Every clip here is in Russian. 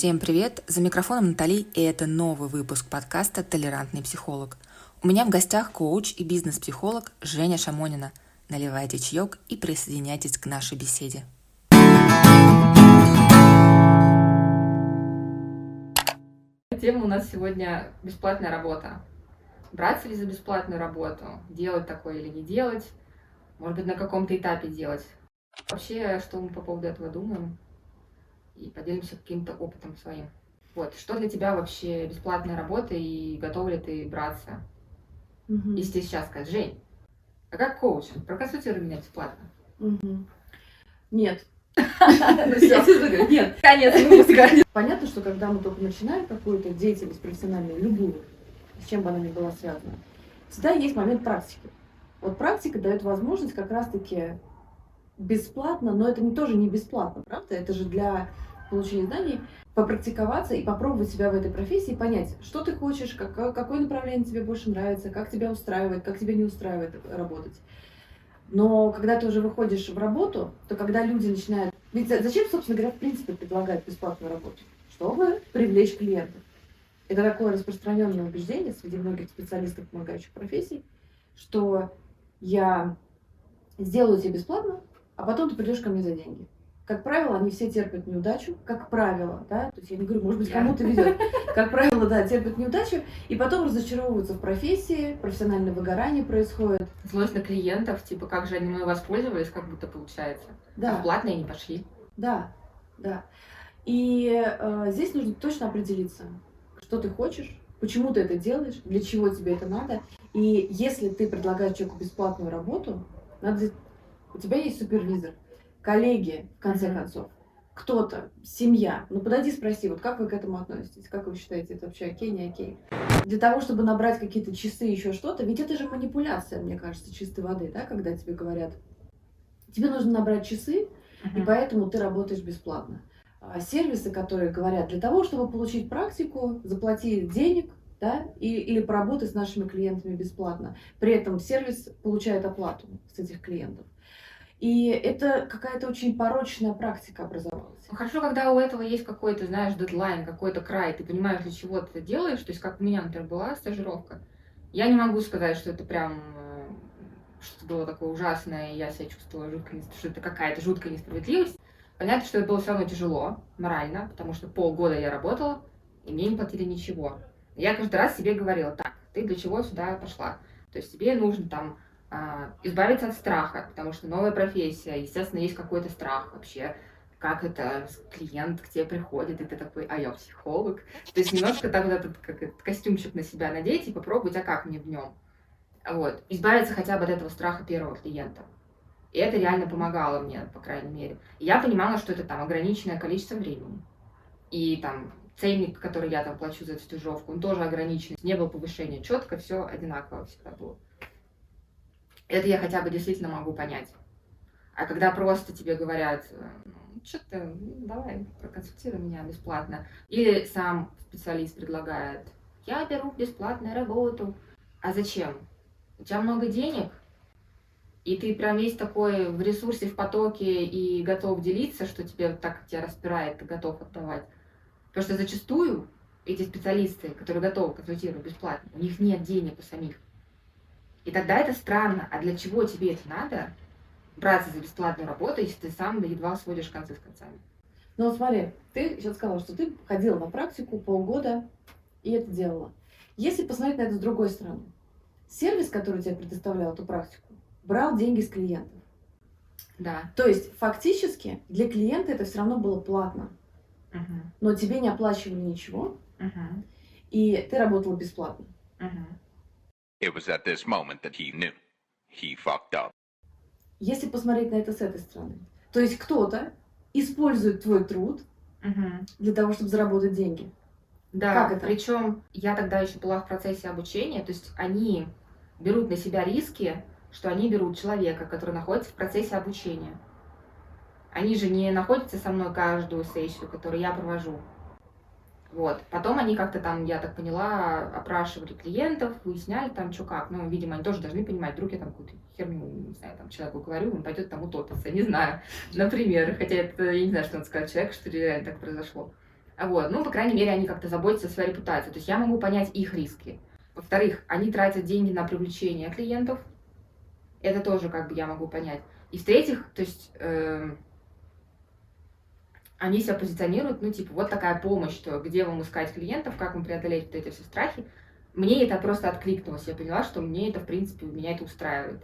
Всем привет! За микрофоном Натали, и это новый выпуск подкаста «Толерантный психолог». У меня в гостях коуч и бизнес-психолог Женя Шамонина. Наливайте чаек и присоединяйтесь к нашей беседе. Тема у нас сегодня бесплатная работа. Браться ли за бесплатную работу? Делать такое или не делать? Может быть, на каком-то этапе делать? Вообще, что мы по поводу этого думаем? И поделимся каким-то опытом своим. Вот, что для тебя вообще бесплатная работа и готова ли ты браться? Мгм. Если сейчас скажешь, Жень, а как коуч, проконсультируй меня бесплатно. Мгм. Нет. Нет, конец выпуска. Понятно, что когда мы только начинаем какую-то деятельность профессиональную, любую, с чем бы она ни была связана, всегда есть момент практики. Вот практика дает возможность как раз-таки бесплатно, но это не тоже не бесплатно, правда? Это же для получения знаний попрактиковаться и попробовать себя в этой профессии, понять, что ты хочешь, как- какое направление тебе больше нравится, как тебя устраивает, как тебя не устраивает работать. Но когда ты уже выходишь в работу, то когда люди начинают... Ведь за- зачем, собственно говоря, в принципе предлагают бесплатную работу? Чтобы привлечь клиентов. Это такое распространенное убеждение среди многих специалистов помогающих профессий, что я сделаю тебе бесплатно, а потом ты придешь ко мне за деньги. Как правило, они все терпят неудачу, как правило, да, то есть я не говорю, может быть, кому-то везет, как правило, да, терпят неудачу, и потом разочаровываются в профессии, профессиональное выгорание происходит. Злость на клиентов, типа, как же они мной воспользовались, как будто получается. А Да. в платные не пошли. Да, да. И э, здесь нужно точно определиться, что ты хочешь, почему ты это делаешь, для чего тебе это надо. И если ты предлагаешь человеку бесплатную работу, надо, у тебя есть супервизор, коллеги, в конце Мгм. концов, кто-то, семья. Ну подойди, спроси, вот как вы к этому относитесь, как вы считаете, это вообще окей, не окей. Для того, чтобы набрать какие-то часы, еще что-то, ведь это же манипуляция, мне кажется, чистой воды, да, когда тебе говорят, тебе нужно набрать часы, и поэтому ты работаешь бесплатно. А Сервисы, которые говорят, для того, чтобы получить практику, заплати денег, да, и, или поработай с нашими клиентами бесплатно. При этом сервис получает оплату с этих клиентов. И это какая-то очень порочная практика образовалась. Ну, Хорошо, когда у этого есть какой-то, знаешь, дедлайн, какой-то край, ты понимаешь, для чего ты это делаешь. То есть, как у меня, например, была стажировка. Я не могу сказать, что это прям э, что было такое ужасное, и я себя чувствовала жутко, что это какая-то жуткая несправедливость. Понятно, что это было все равно тяжело, морально, потому что полгода я работала, и мне не платили ничего. Я каждый раз себе говорила, так, ты для чего сюда пошла? То есть тебе нужно там избавиться от страха, потому что новая профессия, естественно, есть какой-то страх вообще, как это клиент к тебе приходит, и ты такой, а я психолог. То есть немножко так вот этот как это, костюмчик на себя надеть и попробовать, а как мне в нем. Вот. Избавиться хотя бы от этого страха первого клиента. И это реально помогало мне, по крайней мере. И я понимала, что это там ограниченное количество времени. И там ценник, который я там плачу за эту стажировку, он тоже ограничен. Не было повышения. Четко все одинаково всегда было. Это я хотя бы действительно могу понять. А когда просто тебе говорят, что ты, ну, давай, проконсультируй меня бесплатно. Или сам специалист предлагает, я беру бесплатную работу. А зачем? У тебя много денег, и ты прям весь такой в ресурсе, в потоке и готов делиться, что тебе так тебя распирает, ты готов отдавать. Потому что зачастую эти специалисты, которые готовы консультировать бесплатно, у них нет денег у самих. И тогда это странно. А для чего тебе это надо? Браться за бесплатную работу, если ты сам едва сводишь концы с концами. Но вот смотри, ты сейчас сказала, что ты ходила на практику полгода и это делала. Если посмотреть на это с другой стороны, сервис, который тебе предоставлял эту практику, брал деньги с клиентов. Да. То есть фактически для клиента это все равно было платно, Мгм. но тебе не оплачивали ничего, Мгм. и ты работала бесплатно. Мгм. It was at this moment that he knew. He fucked up. Если посмотреть на это с этой стороны, то есть кто-то использует твой труд Мгм. для того, чтобы заработать деньги. Да, Как это? причем я тогда еще была в процессе обучения, то есть они берут на себя риски, что они берут человека, который находится в процессе обучения. Они же не находятся со мной каждую сессию, которую я провожу. Вот. Потом они как-то там, я так поняла, опрашивали клиентов, выясняли там, что как. Ну, видимо, они тоже должны понимать, вдруг я там какую-то херню, не знаю, там человеку говорю, он пойдет там утопиться, не знаю, например. Хотя это, я не знаю, что он сказал человеку, что реально так произошло. А Вот. Ну, по крайней мере, они как-то заботятся о своей репутации. То есть я могу понять их риски. Во-вторых, они тратят деньги на привлечение клиентов. Это тоже как бы я могу понять. И в-третьих, то есть эм, они себя позиционируют, ну, типа, вот такая помощь, что где вам искать клиентов, как вам преодолеть вот эти все страхи. Мне это просто откликнулось. Я поняла, что мне это, в принципе, меня это устраивает.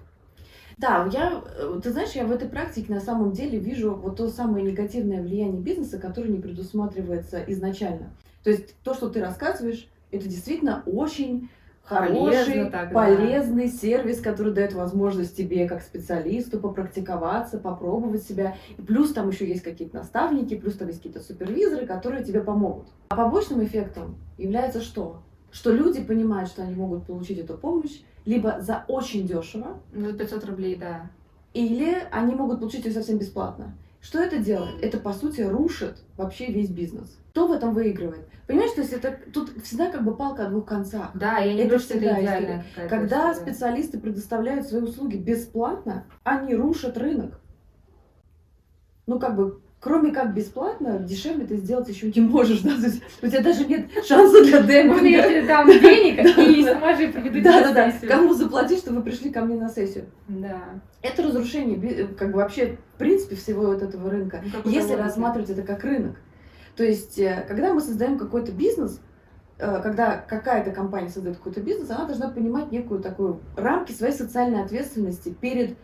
Да, я, э, ты знаешь, я в этой практике на самом деле вижу вот то самое негативное влияние бизнеса, которое не предусматривается изначально. То есть то, что ты рассказываешь, это действительно очень хороший, Полезно так, да. полезный сервис, который дает возможность тебе как специалисту попрактиковаться, попробовать себя. И плюс там еще есть какие-то наставники, плюс там есть какие-то супервизоры, которые тебе помогут. А побочным эффектом является что? Что люди понимают, что они могут получить эту помощь либо за очень дешево, Ну, за 500 рублей, да. или они могут получить ее совсем бесплатно. Что это делает? Это, по сути, рушит вообще весь бизнес. Кто в этом выигрывает? Понимаешь, то есть это тут всегда как бы палка о двух концах. Да, я не Это говорю, что это какая-то Когда история. специалисты предоставляют свои услуги бесплатно, они рушат рынок. Ну, как бы, кроме как бесплатно, дешевле ты сделать еще не можешь. Да? То есть у тебя даже нет шанса для Вот я демпинга. тебе дам денег и сама же проведу Да, да, да. Кому заплатить, чтобы вы пришли ко мне на сессию? Да. Это разрушение, как бы вообще, в принципе, всего вот этого рынка. Ну, Если рассматривать это как рынок. То есть, э, когда мы создаем какой-то бизнес, э, когда какая-то компания создает какой-то бизнес, она должна понимать некую такую рамки своей социальной ответственности перед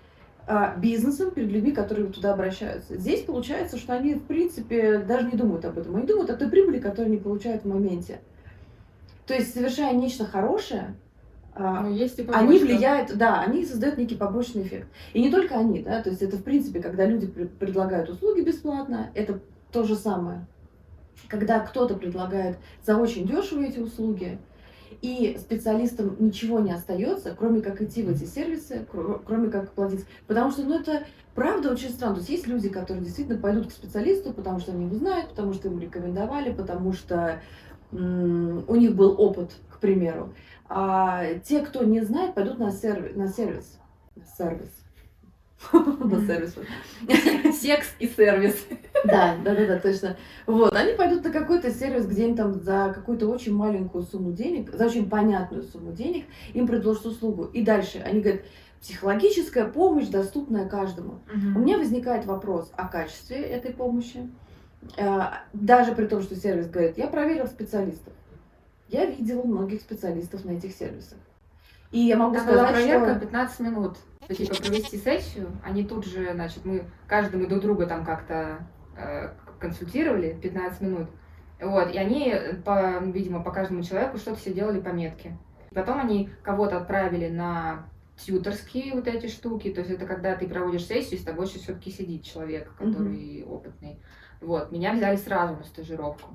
бизнесом, перед людьми, которые туда обращаются. Здесь получается, что они, в принципе, даже не думают об этом. Они думают о той прибыли, которую они получают в моменте. То есть, совершая нечто хорошее, а, Ну, есть и они влияют, да, они создают некий побочный эффект. И не только они, да, то есть это в принципе, когда люди пр- предлагают услуги бесплатно, это то же самое. Когда кто-то предлагает за очень дешево эти услуги, и специалистам ничего не остается, кроме как идти в эти сервисы, кро- кроме как платить. Потому что, ну, это правда очень странно. То есть есть люди, которые действительно пойдут к специалисту, потому что они его знают, потому что им рекомендовали, потому что м, у них был опыт, к примеру. А те, кто не знает, пойдут на, серви- на сервис. На сервис. На сервис. Секс и сервис. Да, да, да, да, точно. Вот, они пойдут на какой-то сервис, где им там за какую-то очень маленькую сумму денег, за очень понятную сумму денег, им предложат услугу. И дальше они говорят, психологическая помощь, доступная каждому. У меня возникает вопрос о качестве этой помощи. Э, Даже при том, что сервис говорит, я проверил специалистов. Я видела многих специалистов на этих сервисах. И я могу Там была сказать, проверка что... 15 минут. То, типа провести сессию, они тут же, значит, мы каждый мы друг друга там как-то э, консультировали 15 минут. Вот, и они, по, видимо, по каждому человеку что-то все делали пометки. Потом они кого-то отправили на тьюторские вот эти штуки, то есть это когда ты проводишь сессию, с тобой все-таки сидит человек, который опытный. Вот, меня взяли сразу на стажировку.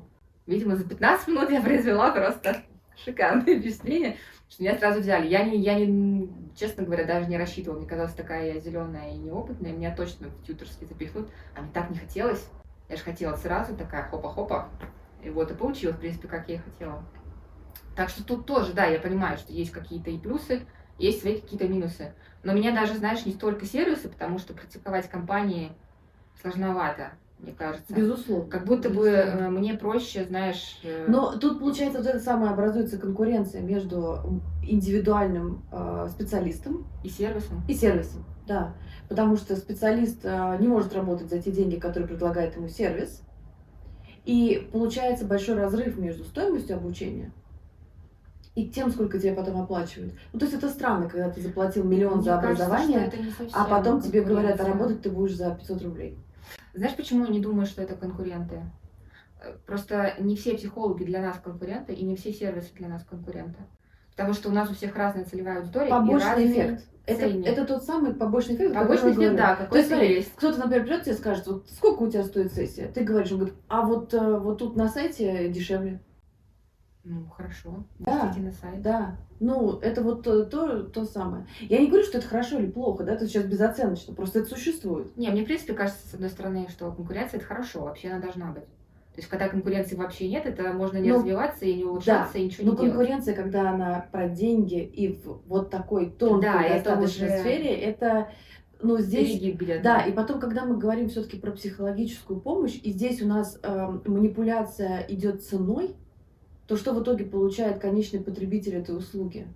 Видимо, за 15 минут я произвела просто шикарное впечатление, что меня сразу взяли. Я не, я не, честно говоря, даже не рассчитывала. Мне казалось, такая я зеленая и неопытная, меня точно в тьюторский запихнут. А мне так не хотелось. Я же хотела сразу такая хопа-хопа. И вот и получилось, в принципе, как я и хотела. Так что тут тоже, да, я понимаю, что есть какие-то и плюсы, есть свои какие-то минусы. Но меня даже, знаешь, не столько сервисы, потому что практиковать компании сложновато, мне кажется. Безусловно. Как будто бы Безусловно. э, мне проще, знаешь... э, Но тут, получается, вот это самое образуется конкуренция между индивидуальным э, специалистом и сервисом. и сервисом. Да. Потому что специалист э, не может работать за те деньги, которые предлагает ему сервис. И получается большой разрыв между стоимостью обучения и тем, сколько тебе потом оплачивают. Ну, то есть это странно, когда ты заплатил миллион Мне за кажется, образование, совсем а потом тебе говорят, а работать ты будешь за 500 рублей. Знаешь, почему я не думаю, что это конкуренты? Э, Просто не все психологи для нас конкуренты, и не все сервисы для нас конкуренты. Потому что у нас у всех разная целевая аудитория и Побочный разный эффект. Это, это тот самый побочный эффект, Побочный эффект, да, То есть, смотри, есть. кто-то, например, придет тебе и скажет, вот сколько у тебя стоит сессия? Ты говоришь, он говорит, а вот, э, вот тут на сайте дешевле. Ну, хорошо. Да, на сайт. Да, ну, это вот то, то, то самое. Я не говорю, что это хорошо или плохо, да, это сейчас безоценочно, просто это существует. Не, мне, в принципе, кажется, с одной стороны, что конкуренция это хорошо, вообще она должна быть. То есть, когда конкуренции вообще нет, это можно не Ну, развиваться и не улучшаться, и ничего Но не делать. конкуренция, когда она про деньги и в вот такой тонкой Да, это достаточно уже- сфере, это но здесь... Где-то. Да, и потом, когда мы говорим все-таки про психологическую помощь, и здесь у нас э, манипуляция идет ценой, то что в итоге получает конечный потребитель этой услуги?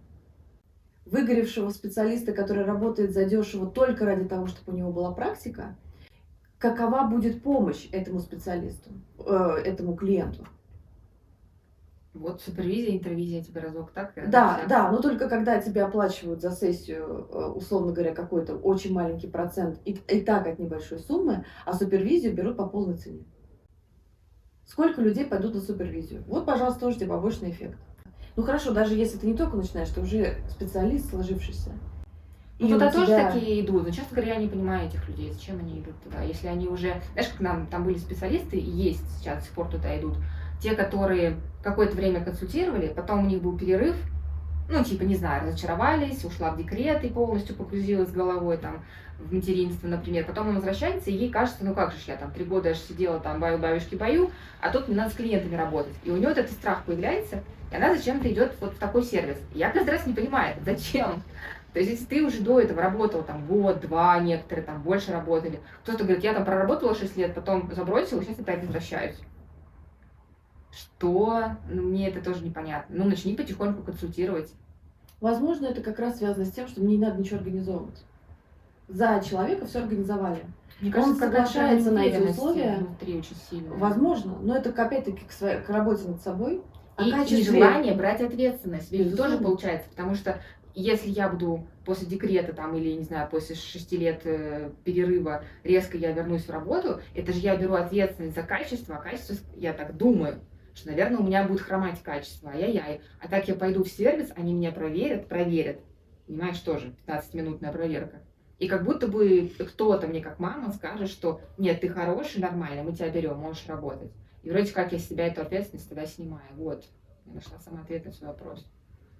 Выгоревшего специалиста, который работает задешево только ради того, чтобы у него была практика, какова будет помощь этому специалисту, э, этому клиенту? Вот супервизия, интервизия тебе разок так? Да, всяк- да, но только когда тебе оплачивают за сессию, э, условно говоря, какой-то очень маленький процент и, и так от небольшой суммы, а супервизию берут по полной цене. Сколько людей пойдут на супервизию? Вот, пожалуйста, тоже тебе побочный эффект. Ну хорошо, даже если ты не только начинаешь, ты уже специалист сложившийся. Ну, туда тоже тебя- такие идут. Но, честно говоря, я не понимаю этих людей, зачем они идут туда. Если они уже... Знаешь, как нам там были специалисты, и есть сейчас до сих пор туда идут. Те, которые какое-то время консультировали, потом у них был перерыв, ну, типа, не знаю, разочаровались, ушла в декрет и полностью погрузилась головой там в материнство, например. Потом она возвращается, и ей кажется, ну как же я там три года аж сидела там баю бабушки бою, а тут мне надо с клиентами работать. И у нее вот этот страх появляется, и она зачем-то идет вот в такой сервис. Я каждый раз не понимаю, зачем. То есть, если ты уже до этого работал там год, два, некоторые там больше работали, кто-то говорит, я там проработала 6 лет, потом забросила, сейчас опять возвращаюсь. Что? Ну, мне это тоже непонятно. Ну, начни потихоньку консультировать. Возможно, это как раз связано с тем, что мне не надо ничего организовывать. За человека все организовали. Мне Он какая-то соглашается на эти условия. Внутри очень сильно. Возможно, но это опять-таки к, своей, к работе над собой. О И качестве- нежелание брать ответственность. Ведь Безусловно. тоже получается, потому что если я буду после декрета там или, не знаю, после шести лет э, перерыва резко я вернусь в работу, это же я беру ответственность за качество, а качество, я так думаю, что, наверное, у меня будет хромать качество, ай-яй-яй. А так я пойду в сервис, они меня проверят, проверят. Понимаешь, тоже 15-минутная проверка. И как будто бы кто-то мне, как мама, скажет, что нет, ты хороший, нормально, мы тебя берем, можешь работать. И вроде как я с себя эту ответственность тогда снимаю. Вот, я нашла сам ответ на свой вопрос.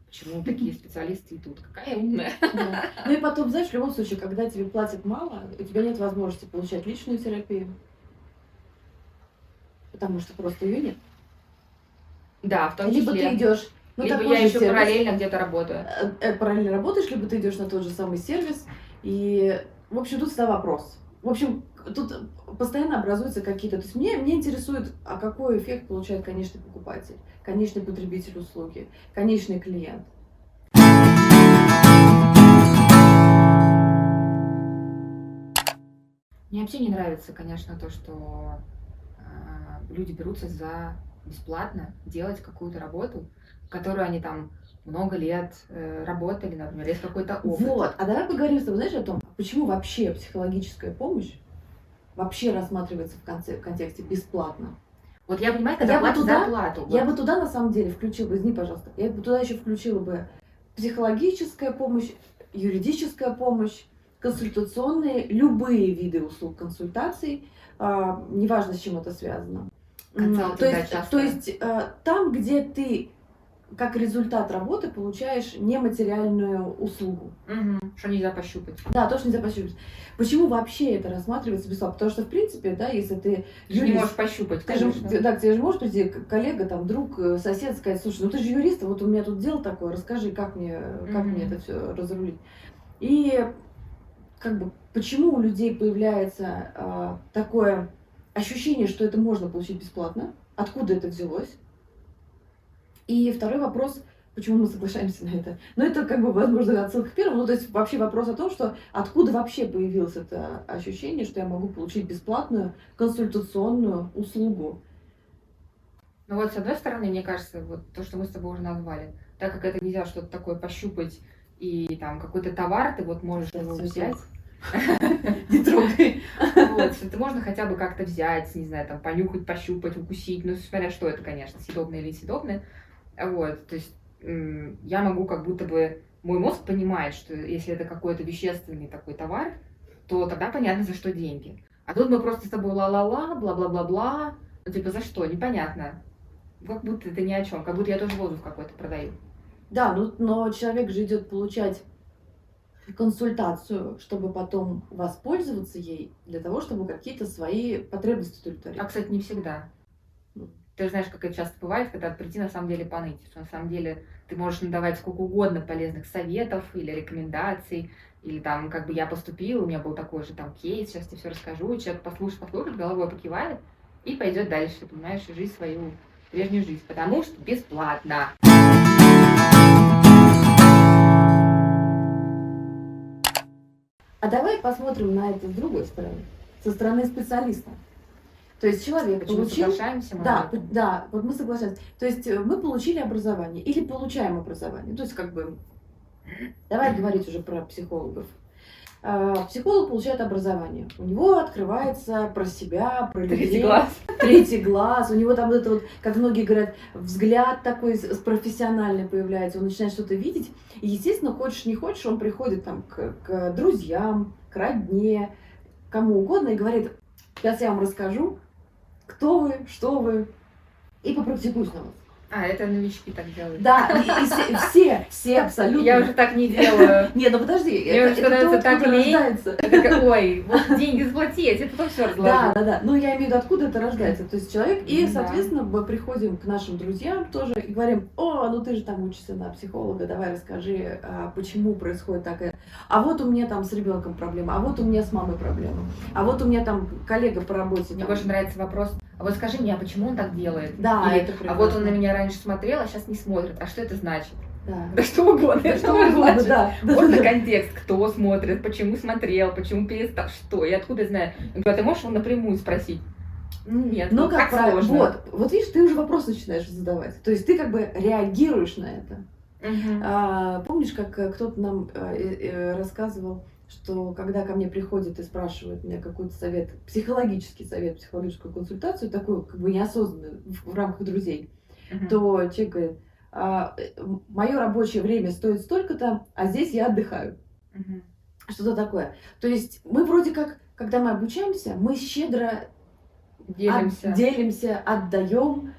Почему такие специалисты идут? Какая умная. Да. Ну и потом, знаешь, в любом случае, когда тебе платят мало, у тебя нет возможности получать личную терапию. Потому что просто ее нет. Да, в том либо числе. ты идешь на либо я еще сервис, параллельно где-то работаю. э, э, параллельно работаешь, либо ты идешь на тот же самый сервис. И, в общем, тут всегда вопрос. В общем, тут постоянно образуются какие-то... То есть мне, мне интересует, а какой эффект получает конечный покупатель, конечный потребитель услуги, конечный клиент. Мне вообще не нравится, конечно, то, что э, люди берутся за бесплатно делать какую-то работу, которую они там много лет э, работали, например, есть какой-то опыт. Вот. А давай поговорим с тобой, знаешь, о том, почему вообще психологическая помощь вообще рассматривается в, конце, в контексте бесплатно. Вот я понимаю, когда Я бы туда- зарплату. Я вот. бы туда на самом деле включила бы, извини, пожалуйста, я бы туда еще включила бы психологическая помощь, юридическая помощь, консультационные, любые виды услуг консультаций, а, неважно, с чем это связано. То есть, часто. то есть а, там, где ты как результат работы получаешь нематериальную услугу. Мгм. Что нельзя пощупать. Да, тоже нельзя пощупать. Почему вообще это рассматривается бесплатно? Потому что, в принципе, да, если ты Ты же не юрист, можешь пощупать, ты же, конечно. да, к тебе же может прийти коллега, там, друг, э, сосед, сказать, слушай, ну ты же юрист, а вот у меня тут дело такое, расскажи, как мне, как Мгм. мне это все разрулить. И как бы почему у людей появляется а, такое ощущение, что это можно получить бесплатно? Откуда это взялось? И второй вопрос, почему мы соглашаемся на это? Ну, это как бы, возможно, отсылка к первому. Ну, то есть вообще вопрос о том, что откуда вообще появилось это ощущение, что я могу получить бесплатную консультационную услугу. Ну вот, с одной стороны, мне кажется, вот то, что мы с тобой уже назвали, так как это нельзя что-то такое пощупать, и там какой-то товар ты вот можешь Сейчас его взять, Трогай. вот, что это можно хотя бы как-то взять, не знаю, там, понюхать, пощупать, укусить, ну, смотря что это, конечно, съедобное или несъедобное, вот, то есть я могу как будто бы, мой мозг понимает, что если это какой-то вещественный такой товар, то тогда понятно, за что деньги. А тут мы просто с тобой ла-ла-ла, бла-бла-бла-бла, ну, типа, за что, непонятно. Как будто это ни о чем, как будто я тоже воздух какой-то продаю. Да, ну, но человек же идет получать консультацию, чтобы потом воспользоваться ей для того, чтобы какие-то свои потребности удовлетворить. А, кстати, не всегда. ты же знаешь, как это часто бывает, когда прийти на самом деле поныть, что на самом деле ты можешь надавать сколько угодно полезных советов или рекомендаций, или там, как бы я поступила, у меня был такой же там кейс, сейчас тебе все расскажу, и человек послушает, послушает, головой покивает и пойдет дальше, понимаешь, и жить свою прежнюю жизнь, потому что бесплатно. А давай посмотрим на это с другой стороны, со стороны специалиста. То есть человек Почему получил... соглашаемся мы Да, да, вот мы соглашаемся. То есть э, мы получили образование или получаем образование. То есть как бы, давай говорить уже про психологов. А, Психолог получает образование. У него открывается про себя, про людей. Третий глаз. Третий глаз. У него там вот это вот, как многие говорят, взгляд такой профессиональный появляется. Он начинает что-то видеть. И, естественно, хочешь не хочешь, он приходит там к, к друзьям, к родне, кому угодно и говорит, сейчас я вам расскажу, кто вы, что вы, и попрактикуюсь на вас. А, это новички так делают. Да, и, и все, все, все абсолютно. Я уже так не делаю. Не, ну подожди, Мне это, уже это становится то, так лень. рождается. Это как, ой, вот деньги заплати, я тебе потом все Да, разложу. да, да. Ну, я имею в виду, откуда это рождается. То есть человек, и, Да. соответственно, мы приходим к нашим друзьям тоже и говорим, о, ну ты же там учишься на психолога, давай расскажи, а, почему происходит так. и- А вот у меня там с ребенком проблема, а вот у меня с мамой проблема, а вот у меня там коллега по работе. Мне там- больше нравится вопрос, вот скажи мне, а почему он так делает? Да, Или, это а вот он прекрасно. на меня раньше смотрел, а сейчас не смотрит. А что это значит? Да. Да что угодно. Да это что угодно, значить. да. Можно да, контекст, кто смотрит, почему смотрел, почему перестал, что, и откуда знаю. Я говорю, а ты можешь его напрямую спросить? Нет, Ну, ну как как правильно. сложно. Вот, вот видишь, ты уже вопрос начинаешь задавать. То есть ты как бы реагируешь на это. Мгм. А, помнишь, как э, кто-то нам э, э, рассказывал, что когда ко мне приходит и спрашивает меня какой-то совет, психологический совет, психологическую консультацию, такую как бы неосознанную в, в рамках друзей, Мгм. то человек говорит, мое рабочее время стоит столько-то, а здесь я отдыхаю. Мгм. Что-то такое. То есть мы вроде как, когда мы обучаемся, мы щедро Делимся. от- делимся, отдаем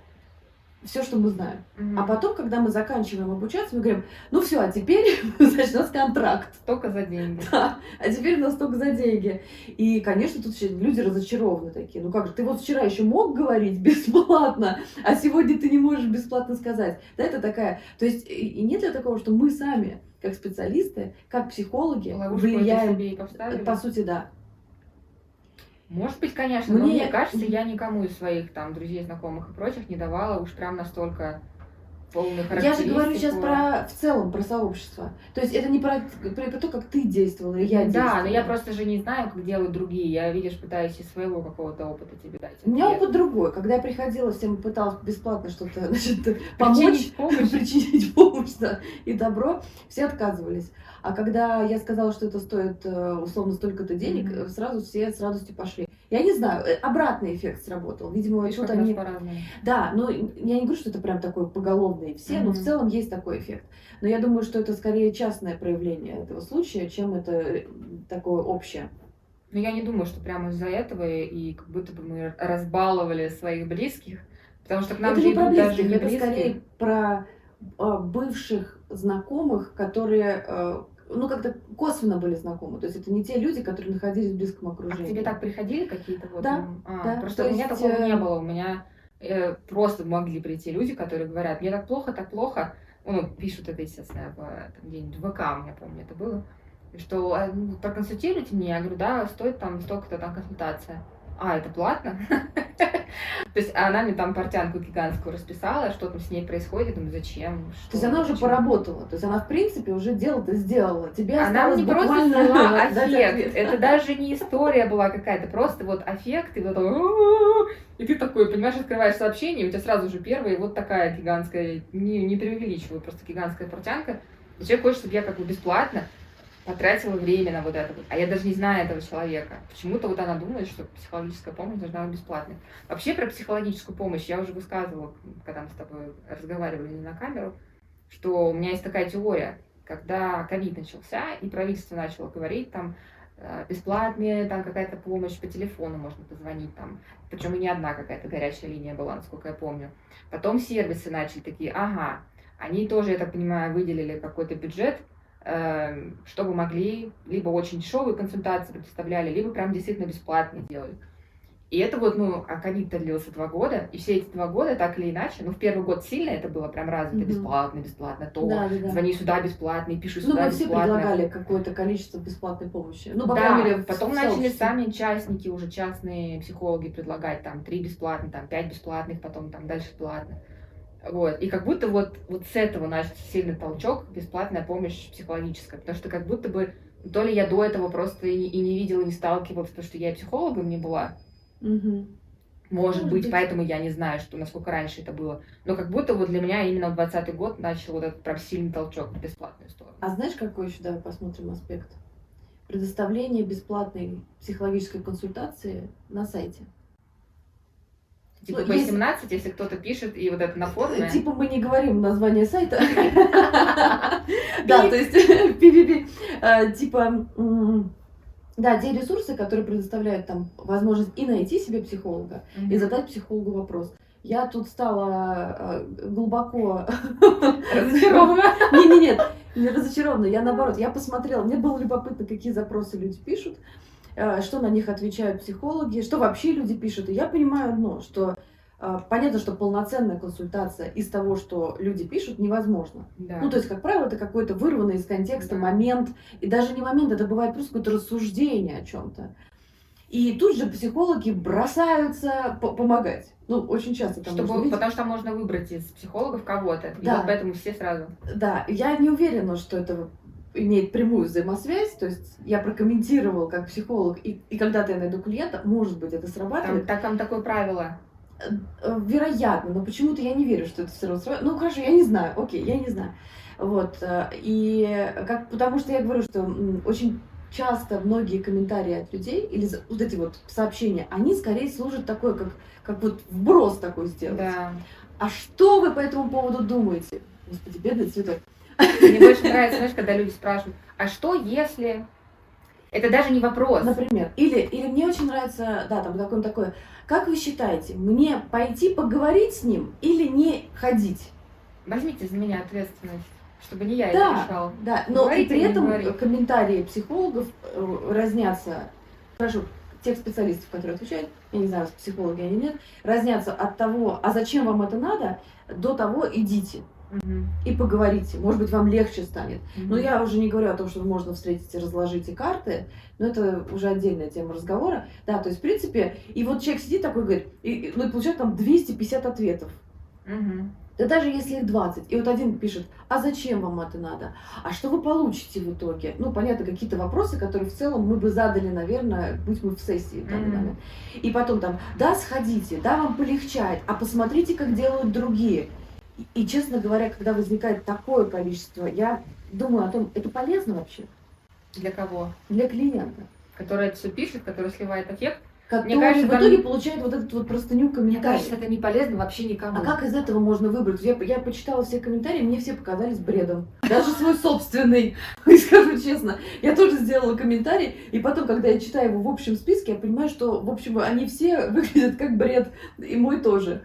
все, что мы знаем. Мгм. А потом, когда мы заканчиваем обучаться, мы говорим, ну все, а теперь, нас контракт. Только за деньги. Да, а теперь у нас только за деньги. И, конечно, тут люди разочарованы такие. Ну как же, ты вот вчера еще мог говорить бесплатно, а сегодня ты не можешь бесплатно сказать. Да, это такая... То есть, и нет ли такого, что мы сами, как специалисты, как психологи, Ловушку влияем... По сути, да. Может быть, конечно, но Мне- мне кажется, я никому из своих там друзей, знакомых и прочих не давала уж прям настолько полную Я же говорю сейчас про в целом про сообщество. То есть это не про, про, про то, как ты действовала, или я Да, действовала. но я просто же не знаю, как делают другие. Я, видишь, пытаюсь из своего какого-то опыта тебе дать. У меня опыт другой. Когда я приходила, всем пыталась бесплатно что-то значит, помочь, Причинить помощь. причинить помощь да, и добро, все отказывались. А когда я сказала, что это стоит э, условно столько-то денег, э, сразу все с радостью пошли. Я не знаю, э, обратный эффект сработал. Видимо, нас они... по-разному. Да, но я не говорю, что это прям такой поголовный все, но в целом есть такой эффект. Но я думаю, что это скорее частное проявление этого случая, чем это э, такое общее. Но я не думаю, что прямо из-за этого и как будто бы мы разбаловали своих близких, потому что к нам это не про идут даже близких, не это близкие. скорее про э, бывших знакомых, которые э, ну как-то косвенно были знакомы. То есть это не те люди, которые находились в близком А к окружении. тебе так приходили какие-то вот? Да, а, да, Просто то у меня есть, такого э, не было. У меня э, просто могли прийти люди, которые говорят, мне так плохо, так плохо. Ну, пишут это, естественно, в, там, где-нибудь в ВК, у меня, помню, это было. Что а, ну, проконсультируйте меня. Я говорю, да, стоит там столько-то там консультация. А, это платно? То есть она мне там портянку гигантскую расписала, что там с ней происходит, думаю, зачем? То есть она уже Почему? поработала. То есть она, в принципе, уже дело-то сделала. Тебе Она мне просто дать аффект. Это даже не история была какая-то, просто вот аффект, и вот и ты такой, понимаешь, открываешь сообщение, у тебя сразу же первая вот такая гигантская, не, не преувеличиваю, просто гигантская портянка, и человек хочет, чтобы я как бы бесплатно потратила время на вот это. А я даже не знаю этого человека. Почему-то вот она думает, что психологическая помощь должна быть бесплатной. Вообще про психологическую помощь я уже высказывала, когда мы с тобой разговаривали на камеру, что у меня есть такая теория, когда ковид начался, и правительство начало говорить, там, э, бесплатная там какая-то помощь по телефону можно позвонить там, причем и не одна какая-то горячая линия была, насколько я помню. Потом сервисы начали такие, ага, они тоже, я так понимаю, выделили какой-то бюджет, чтобы могли либо очень дешевые консультации предоставляли, либо прям действительно бесплатные делали. И это вот, ну, а ковид-то длился два года, и все эти два года, так или иначе, ну, в первый год сильно это было прям развито, Мгм. бесплатно, бесплатно, то, Да, да, да. звони сюда бесплатно, и пиши Ну, сюда мы все бесплатно. предлагали какое-то количество бесплатной помощи. Ну, по да, крайней мере, потом начали сами частники, уже частные психологи предлагать там три бесплатных, там пять бесплатных, потом там дальше платно. Вот. И как будто вот, вот с этого начался сильный толчок, бесплатная помощь психологическая. Потому что как будто бы то ли я до этого просто и, и не видела, не сталкивалась, потому что я психологом не была. Мгм. Может, Может быть, быть. поэтому я не знаю, что насколько раньше это было. Но как будто вот для меня именно в 20 год начал вот этот прям сильный толчок в бесплатную сторону. А знаешь, какой еще, давай посмотрим аспект? Предоставление бесплатной психологической консультации на сайте. Типа Ну, по если- 17, если кто-то пишет, и вот это на форуме. Типа мы не говорим название сайта. Да, то есть. Э, Типа, да, те ресурсы, которые предоставляют там возможность и найти себе психолога, и задать психологу вопрос. Я тут стала э, глубоко Разочарована. Не, не, нет, не разочарована. Я наоборот, я посмотрела, мне было любопытно, какие запросы люди пишут, э, что на них отвечают психологи, что вообще люди пишут. И я понимаю одно, что э, понятно, что полноценная консультация из того, что люди пишут, невозможно. Да. Ну, то есть, как правило, это какой-то вырванный из контекста Да. момент, и даже не момент, это бывает просто какое-то рассуждение о чем-то. И тут же психологи бросаются по- помогать. Ну, очень часто там можно Чтобы, видеть. потому что можно выбрать из психологов кого-то. И Да. вот поэтому все сразу. Да, я не уверена, что это имеет прямую взаимосвязь, то есть я прокомментировал как психолог, и, и когда-то я найду клиента, может быть, это Там, срабатывает. так, там такое правило. Э, Вероятно, но почему-то я не верю, что это все равно срабатывает. Ну, хорошо, я не знаю, окей, я не знаю. Вот, э, и как, потому что я говорю, что очень часто многие комментарии от людей, или вот эти вот сообщения, они скорее служат такой, как, как вот вброс такой сделать. Да. А что вы по этому поводу думаете? Господи, бедный цветок. Мне больше нравится, знаешь, когда люди спрашивают, а что если... Это даже не вопрос. Например. Или, или мне очень нравится, да, там какое-нибудь такое. Как вы считаете, мне пойти поговорить с ним или не ходить? Возьмите за меня ответственность, чтобы не я Да. это решал. Да, но Говорить и при этом комментарии психологов э, разнятся. Хорошо, тех специалистов, которые отвечают, я не знаю, психологи они нет, разнятся от того, а зачем вам это надо, до того идите И поговорите. Может быть, вам легче станет. Мгм. Ну, я уже не говорю о том, что можно встретить и разложите карты, но это уже отдельная тема разговора. Да, то есть, в принципе, и вот человек сидит такой, говорит, и, и- ну, и получает там 250 ответов. Мгм. Да даже если их 20. И вот один пишет, а зачем вам это надо? А что вы получите в итоге? Ну, понятно, какие-то вопросы, которые в целом мы бы задали, наверное, будь мы в сессии в данный Мгм. момент. И потом там, да, сходите, да, вам полегчает, а посмотрите, как делают другие. И, честно говоря, когда возникает такое количество, я думаю о том, это полезно вообще Для кого? для клиента, Который это все пишет, который сливает эффект. который кажется, в там- итоге получает вот этот вот простыню Мне комментарий. кажется, это не полезно вообще никому. А как из этого можно выбрать? Я, я почитала все комментарии, мне все показались бредом. Даже свой собственный. И скажу честно, я тоже сделала комментарий, и потом, когда я читаю его в общем списке, я понимаю, что, в общем, они все выглядят как бред, и мой тоже.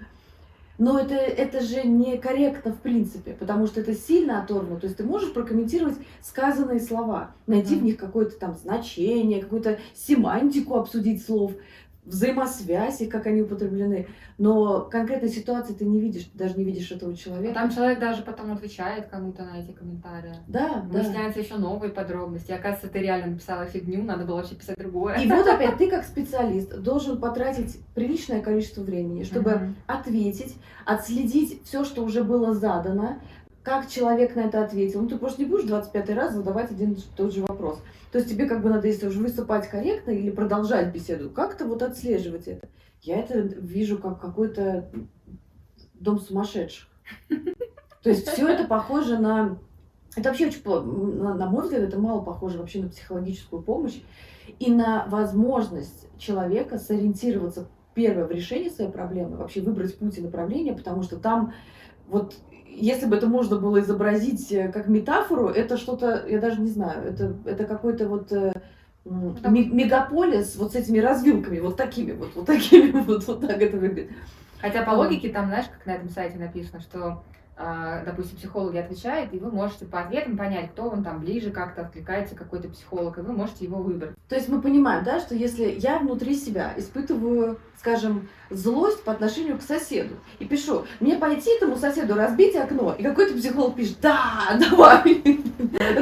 Но это, это же некорректно в принципе, потому что это сильно оторвано. То есть ты можешь прокомментировать сказанные слова, найти в Мгм. них какое-то там значение, какую-то семантику обсудить слов, взаимосвязь, их, как они употреблены. Но конкретной ситуации ты не видишь, ты даже не видишь этого А человека. Там человек даже потом отвечает кому-то на эти комментарии. Да, да. Выясняются еще новые подробности. Оказывается, ты реально написала фигню, надо было вообще писать другое. И вот опять ты как специалист должен потратить приличное количество времени, чтобы ответить, отследить все, что уже было задано, как человек на это ответил. Ну, ты просто не будешь 25 раз задавать один и тот же вопрос. То есть тебе как бы надо, если уже выступать корректно или продолжать беседу, как-то вот отслеживать это. Я это вижу как какой-то дом сумасшедших. То есть все это похоже на... Это вообще очень, на мой взгляд, это мало похоже вообще на психологическую помощь и на возможность человека сориентироваться первое в решении своей проблемы, вообще выбрать путь и направление, потому что там вот если бы это можно было изобразить э, как метафору, это что-то, я даже не знаю, это, это какой-то вот э, ми- мегаполис вот с этими развилками, вот такими вот, вот такими вот, вот так это выглядит. Хотя по логике там, знаешь, как на этом сайте написано, что а, допустим, психологи отвечают, и вы можете по ответам понять, кто вам там ближе как-то откликается какой-то психолог, и вы можете его выбрать. То есть мы понимаем, да, что если я внутри себя испытываю, скажем, злость по отношению к соседу и пишу, мне пойти этому соседу разбить окно, и какой-то психолог пишет, да, давай,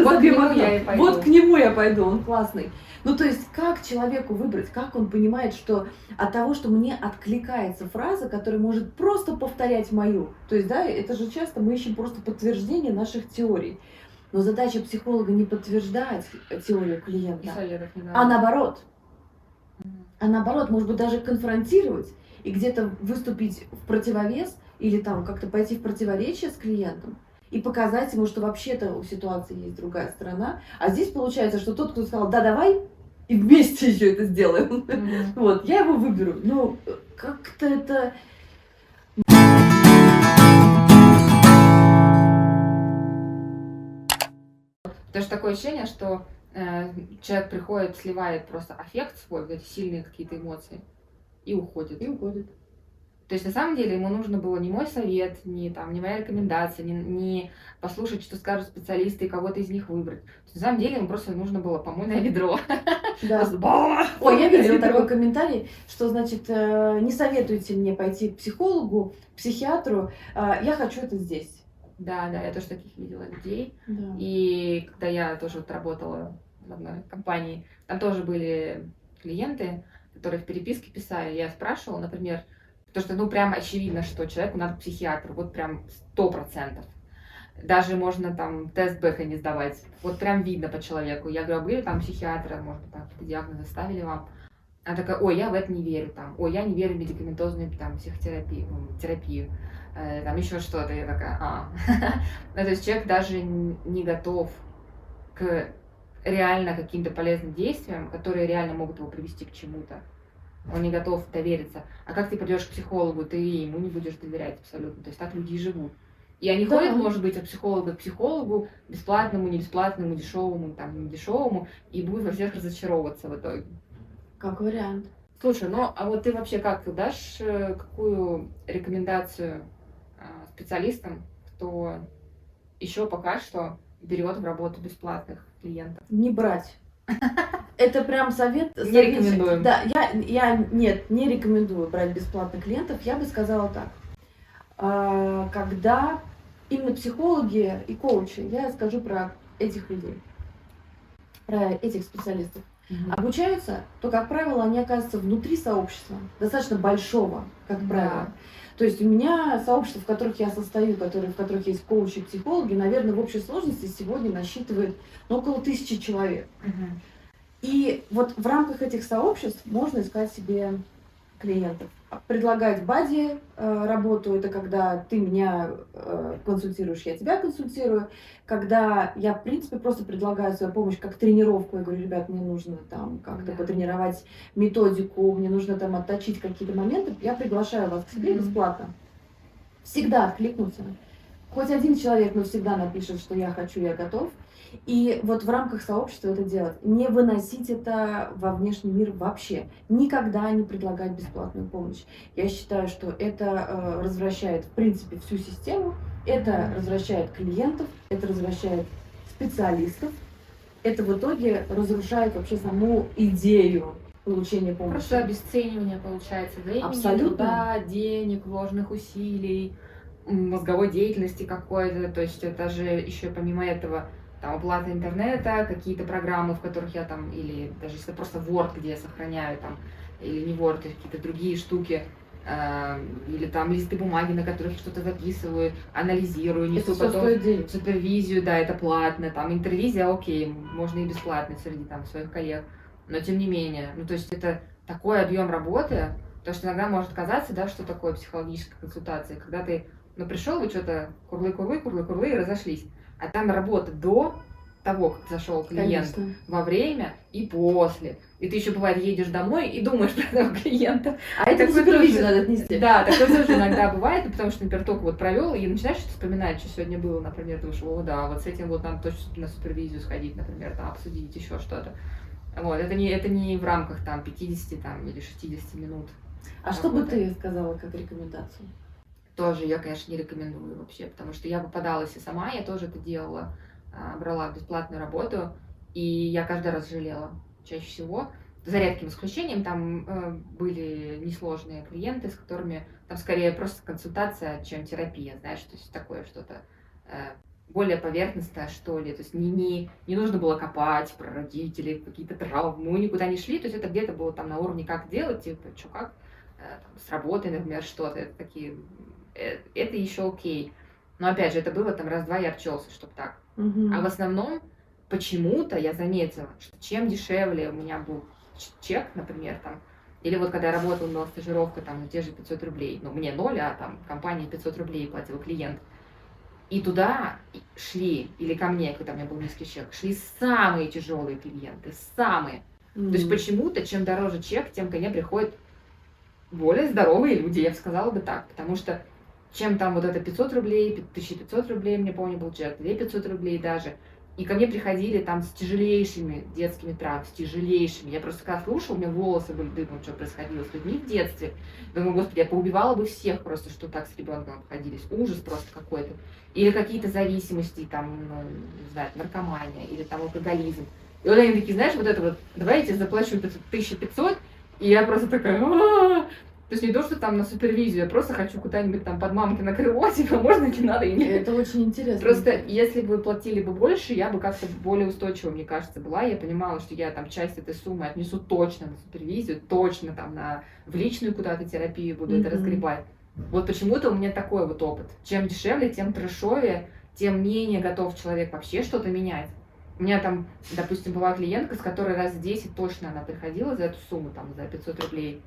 Вот к нему я и пойду. Вот к нему я пойду, он классный. Ну, то есть, как человеку выбрать, как он понимает, что от того, что мне откликается фраза, которая может просто повторять мою. То есть, да, это же часто мы ищем просто подтверждение наших теорий. Но задача психолога не подтверждать теорию клиента, а наоборот. А наоборот, может быть, даже конфронтировать и где-то выступить в противовес или там как-то пойти в противоречие с клиентом и показать ему, что вообще-то у ситуации есть другая сторона. А здесь получается, что тот, кто сказал «да, давай», и вместе еще это сделаем. Мгм. Вот, я его выберу. Ну, как-то это... Потому что такое ощущение, что э, человек приходит, сливает просто аффект свой, вот эти сильные какие-то эмоции, и уходит. И уходит. То есть на самом деле ему нужно было не мой совет, не, там, не моя рекомендация, не, не послушать, что скажут специалисты и кого-то из них выбрать. На самом деле ему просто нужно было помойное ведро. Да. Ой, я видела такой комментарий, что, значит, э, не советуйте мне пойти к психологу, психиатру, э, я хочу это здесь. Да, да, я тоже таких видела людей. Да. И когда я тоже вот работала в одной компании, там тоже были клиенты, которые в переписке писали. Я спрашивала, например, то, что ну прям очевидно, что человеку надо к психиатру, вот прям сто процентов. Даже можно там тест Бэха не сдавать. Вот прям видно по человеку. Я говорю, а были там психиатры, может быть, там диагнозы ставили вам? Она такая, ой, я в это не верю, там, ой, я не верю в медикаментозную там, психотерапию, терапию, э, там еще что-то. Я такая, а. Ну, то есть человек даже не готов к реально каким-то полезным действиям, которые реально могут его привести к чему-то. Он не готов довериться. А как ты пойдешь к психологу, ты ему не будешь доверять абсолютно. То есть так люди и живут. И они Да. ходят, может быть, от психолога к психологу, бесплатному, не бесплатному, дешевому, там, не дешевому, и будут во всех разочаровываться в итоге. Как вариант. Слушай, ну а вот ты вообще как ты дашь э, какую рекомендацию а, специалистам, кто еще пока что берет в работу бесплатных клиентов? Не брать. Это прям совет. Не совет- рекомендуем. Да, я, я нет, не рекомендую брать бесплатно клиентов. Я бы сказала так. А, Когда именно психологи и коучи, я скажу про этих людей, про этих специалистов, обучаются, то, как правило, они оказываются внутри сообщества, достаточно большого, как Да. правило. То есть у меня сообщество, в которых я состою, которые, в которых есть коучи и психологи, наверное, в общей сложности сегодня насчитывает ну, около тысячи человек. Мгм. И вот в рамках этих сообществ можно искать себе клиентов. Предлагать бади э, работу, это когда ты меня э, консультируешь, я тебя консультирую. Когда я, в принципе, просто предлагаю свою помощь как тренировку, я говорю, ребят, мне нужно там как-то Да. потренировать методику, мне нужно там отточить какие-то моменты, я приглашаю вас к себе Мгм. бесплатно. Всегда откликнуться. Хоть один человек, но всегда напишет, что я хочу, я готов. И вот в рамках сообщества это делать. Не выносить это во внешний мир вообще. Никогда не предлагать бесплатную помощь. Я считаю, что это э, развращает, в принципе, всю систему. Это развращает клиентов, это развращает специалистов. Это в итоге разрушает вообще саму идею получения помощи. Просто обесценивание получается времени, Абсолютно. труда, денег, вложенных усилий, мозговой деятельности какой-то. То есть это же еще помимо этого там оплата интернета, какие-то программы, в которых я там, или даже если просто Word, где я сохраняю там, или не Word, а какие-то другие штуки, э, или там листы бумаги, на которых я что-то записываю, анализирую, это несу все потом стоит супервизию, да, это платно, там интервизия, окей, можно и бесплатно среди там своих коллег, но тем не менее, ну то есть это такой объем работы, то что иногда может казаться, да, что такое психологическая консультация, когда ты, ну пришел, вы что-то курлы-курлы, курлы-курлы и разошлись, а там работа до того, как зашел клиент, Конечно. во время и после. И ты еще бывает едешь домой и думаешь про этого клиента, А это супервизию тоже- надо отнести. да, такое тоже иногда бывает, ну, потому что, например, только вот провел, и начинаешь что-то вспоминать, что сегодня было, например, думаешь, о, да, вот с этим вот надо точно на супервизию сходить, например, там, обсудить еще что-то. Вот, это не, это не в рамках там 50 там, или 60 минут. А что бы ты сказала как рекомендацию? Тоже я, конечно, не рекомендую вообще, потому что я попадалась и сама, я тоже это делала, а, брала бесплатную работу, и я каждый раз жалела чаще всего. За редким исключением там э, были несложные клиенты, с которыми там скорее просто консультация, чем терапия, знаешь, то есть такое что-то э, более поверхностное, что ли. То есть не, не, не нужно было копать про родителей, какие-то травмы, мы никуда не шли. То есть это где-то было там на уровне как делать, типа, что как, э, там, с работой, например, что-то. Такие... э, Это еще окей. Но опять же, это было там раз-два я обчелся, чтобы так. Мгм. А в основном почему-то я заметила, что чем дешевле у меня был чек, например, там, или вот когда я работала, была стажировка, там, те же 500 рублей, ну, мне ноль, а там компания 500 рублей платил клиент, и туда шли, или ко мне, когда у меня был низкий чек, шли самые тяжелые клиенты, самые. То есть почему-то, чем дороже чек, тем ко мне приходят более здоровые люди, я бы сказала бы так. Потому что чем там вот это 500 рублей, 1500 рублей, мне помню, был чек, 2500 рублей даже. И ко мне приходили там с тяжелейшими детскими травмами, с тяжелейшими. Я просто когда слушала, у меня волосы были дыбом, что происходило с людьми в детстве. Думаю, господи, я поубивала бы всех просто, что так с ребенком обходились. Ужас просто какой-то. Или какие-то зависимости, там, ну, не знаю, наркомания, или там алкоголизм. И вот они такие, знаешь, вот это вот, давай я заплачу 500 1500, и я просто такая. То есть не то, что там на супервизию, я просто хочу куда-нибудь там под мамки на крыло, типа, можно, не надо, и нет. Это очень интересно. Просто если бы платили бы больше, я бы как-то более устойчива, мне кажется, была. Я понимала, что я там часть этой суммы отнесу точно на супервизию, точно там на в личную куда-то терапию буду это Мгм. разгребать. Вот почему-то у меня такой вот опыт. Чем дешевле, тем трэшовее, тем менее готов человек вообще что-то менять. У меня там, допустим, была клиентка, с которой раз в 10 точно она приходила за эту сумму, там, за 500 рублей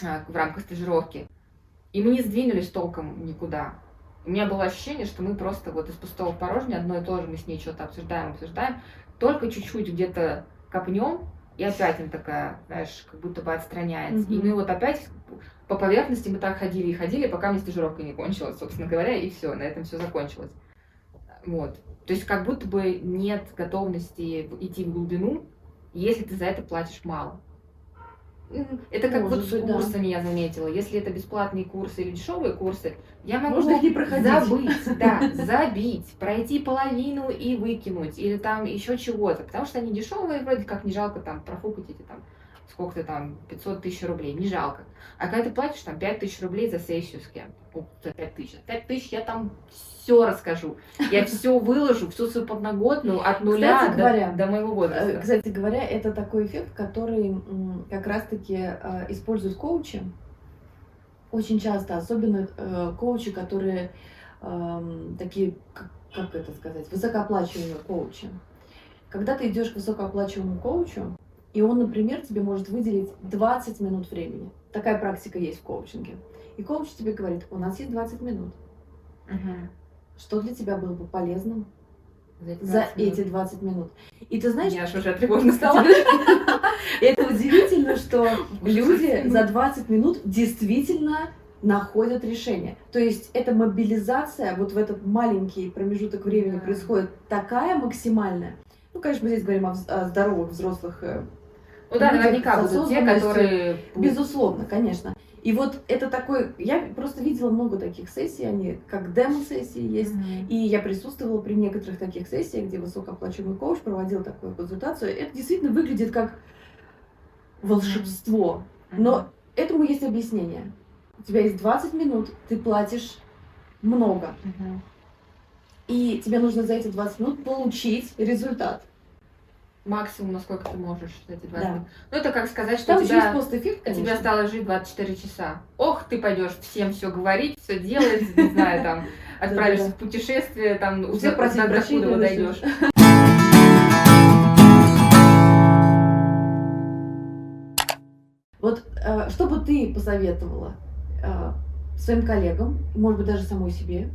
в рамках стажировки. И мы не сдвинулись толком никуда. У меня было ощущение, что мы просто вот из пустого в порожнее одно и то же, мы с ней что-то обсуждаем, обсуждаем, только чуть-чуть где-то копнем, и опять она такая, знаешь, как будто бы отстраняется. И Мгм. мы вот опять по поверхности мы так ходили и ходили, пока мне стажировка не кончилась, собственно говоря, и все, на этом все закончилось. Вот. То есть как будто бы нет готовности идти в глубину, если ты за это платишь мало. Это как Может вот с быть, да. курсами я заметила. Если это бесплатные курсы или дешевые курсы, я могу Можно не проходить. забыть, да, забить, пройти половину и выкинуть, или там еще чего-то, потому что они дешевые, вроде как не жалко там профукать эти там сколько-то там, 500 тысяч рублей, не жалко. А когда ты платишь там 5 тысяч рублей за сессию с кем-то, О, за 5 тысяч, 5 тысяч я там все расскажу, я все выложу, всю свою подноготную от нуля Кстати до, говоря, до моего Э, возраста. Кстати говоря, это такой эффект, который как раз-таки э, используют коучи очень часто, особенно э, коучи, которые эм, такие, как, как это сказать, высокооплачиваемые коучи. Когда ты идешь к высокооплачиваемому коучу, и он, например, тебе может выделить 20 минут времени. Такая практика есть в коучинге. И коуч тебе говорит, у нас есть 20 минут. Мгм. Что для тебя было бы полезным За эти за 20 минут. эти 20 минут? И ты знаешь, аж уже тревожно стало. Это удивительно, что люди за 20 минут действительно находят решение. То есть эта мобилизация вот в этот маленький промежуток времени происходит такая максимальная. Ну, конечно, мы здесь говорим о, здоровых взрослых. Ну да, наверняка будут те, которые... Безусловно, конечно. И вот это такой... Я просто видела много таких сессий, они как демо-сессии есть. Мгм. И я присутствовала при некоторых таких сессиях, где высокооплачиваемый коуч проводил такую консультацию. Это действительно выглядит как волшебство. Но этому есть объяснение. У тебя есть 20 минут, ты платишь много. Мгм. И тебе нужно за эти 20 минут получить результат. Максимум, насколько ты можешь эти 20 Да. минут. Ну, это как сказать, что Там у еще есть тебя... постэффект, У тебя осталось жить 24 часа. Ох, ты пойдешь всем все говорить, все делать, не знаю, там, отправишься в путтешествие, там, У всех просить до прощения, Кудова да, дойдешь. Вот э, что бы ты посоветовала э, своим коллегам, может быть, даже самой себе?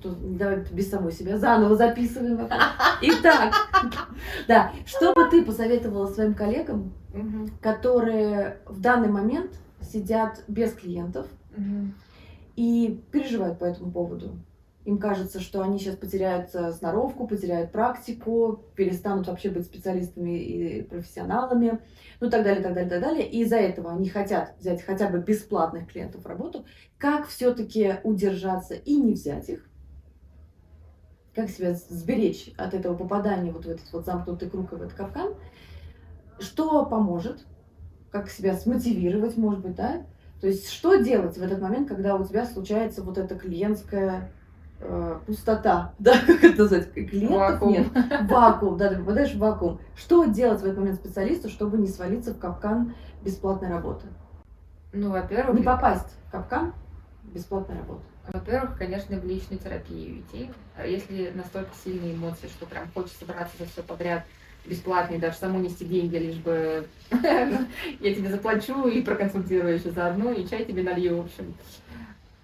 Что, давай без самой себя, заново записываем. Итак, да, что бы ты посоветовала своим коллегам, Мгм. которые в данный момент сидят без клиентов Мгм. и переживают по этому поводу? им кажется, что они сейчас потеряют э, сноровку, потеряют практику, перестанут вообще быть специалистами и профессионалами, ну так далее, так далее, так далее. И из-за этого они хотят взять хотя бы бесплатных клиентов в работу. Как все-таки удержаться и не взять их? Как себя сберечь от этого попадания вот в этот вот замкнутый круг и в этот капкан? Что поможет? Как себя смотивировать, может быть, да? То есть что делать в этот момент, когда у тебя случается вот эта клиентская э, пустота, да, как это назвать, клиентов Вакуум. нет, вакуум, да, ты попадаешь в вакуум. Что делать в этот момент специалисту, чтобы не свалиться в капкан бесплатной работы? Ну, во-первых, Не попасть в капкан бесплатной работы. Во-первых, конечно, в личную терапию идти. А Если настолько сильные эмоции, что прям хочется браться за все подряд бесплатно и даже саму нести деньги, лишь бы я тебе заплачу и проконсультирую еще заодно, и чай тебе налью, в общем.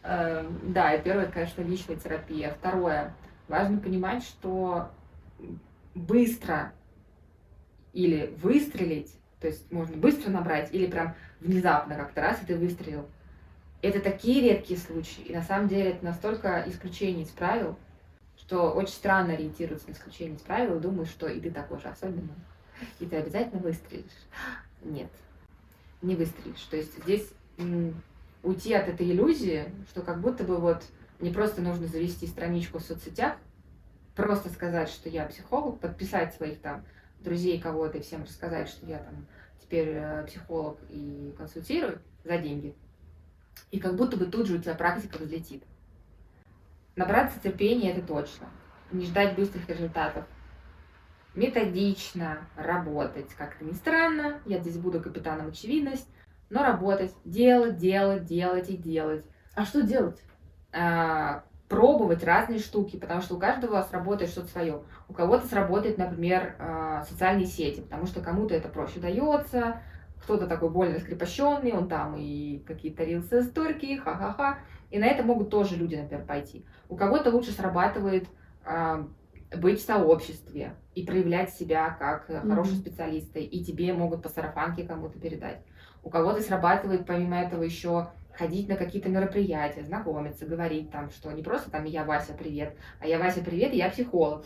Э, Да, и первое, конечно, личная терапия. Второе, важно понимать, что быстро или выстрелить, то есть можно быстро набрать, или прям внезапно как-то раз, и ты выстрелил. Это такие редкие случаи. И на самом деле это настолько исключение из правил, что очень странно ориентироваться на исключение из правил и думать, что и ты такой же особенный, и ты обязательно выстрелишь. Нет, не выстрелишь. То есть здесь уйти от этой иллюзии, что как будто бы вот мне просто нужно завести страничку в соцсетях, просто сказать, что я психолог, подписать своих там друзей кого-то и всем рассказать, что я там теперь э, психолог и консультирую за деньги. И как будто бы тут же у тебя практика разлетит. Набраться терпения это точно. Не ждать быстрых результатов. Методично работать. Как-то не странно, я здесь буду капитаном очевидность, но работать, делать, делать, делать и делать. А что делать? А, пробовать разные штуки, потому что у каждого сработает что-то свое. У кого-то сработает, например, а, социальные сети, потому что кому-то это проще дается, кто-то такой более раскрепощенный, он там и какие-то рилсы историки, ха-ха-ха. И на это могут тоже люди, например, пойти. У кого-то лучше срабатывает а, быть в сообществе и проявлять себя как э, хорошего Мгм. специалиста, и тебе могут по сарафанке кому-то передать. У кого-то срабатывает, помимо этого, еще ходить на какие-то мероприятия, знакомиться, говорить там, что не просто там я Вася, привет, а я Вася, привет, я психолог.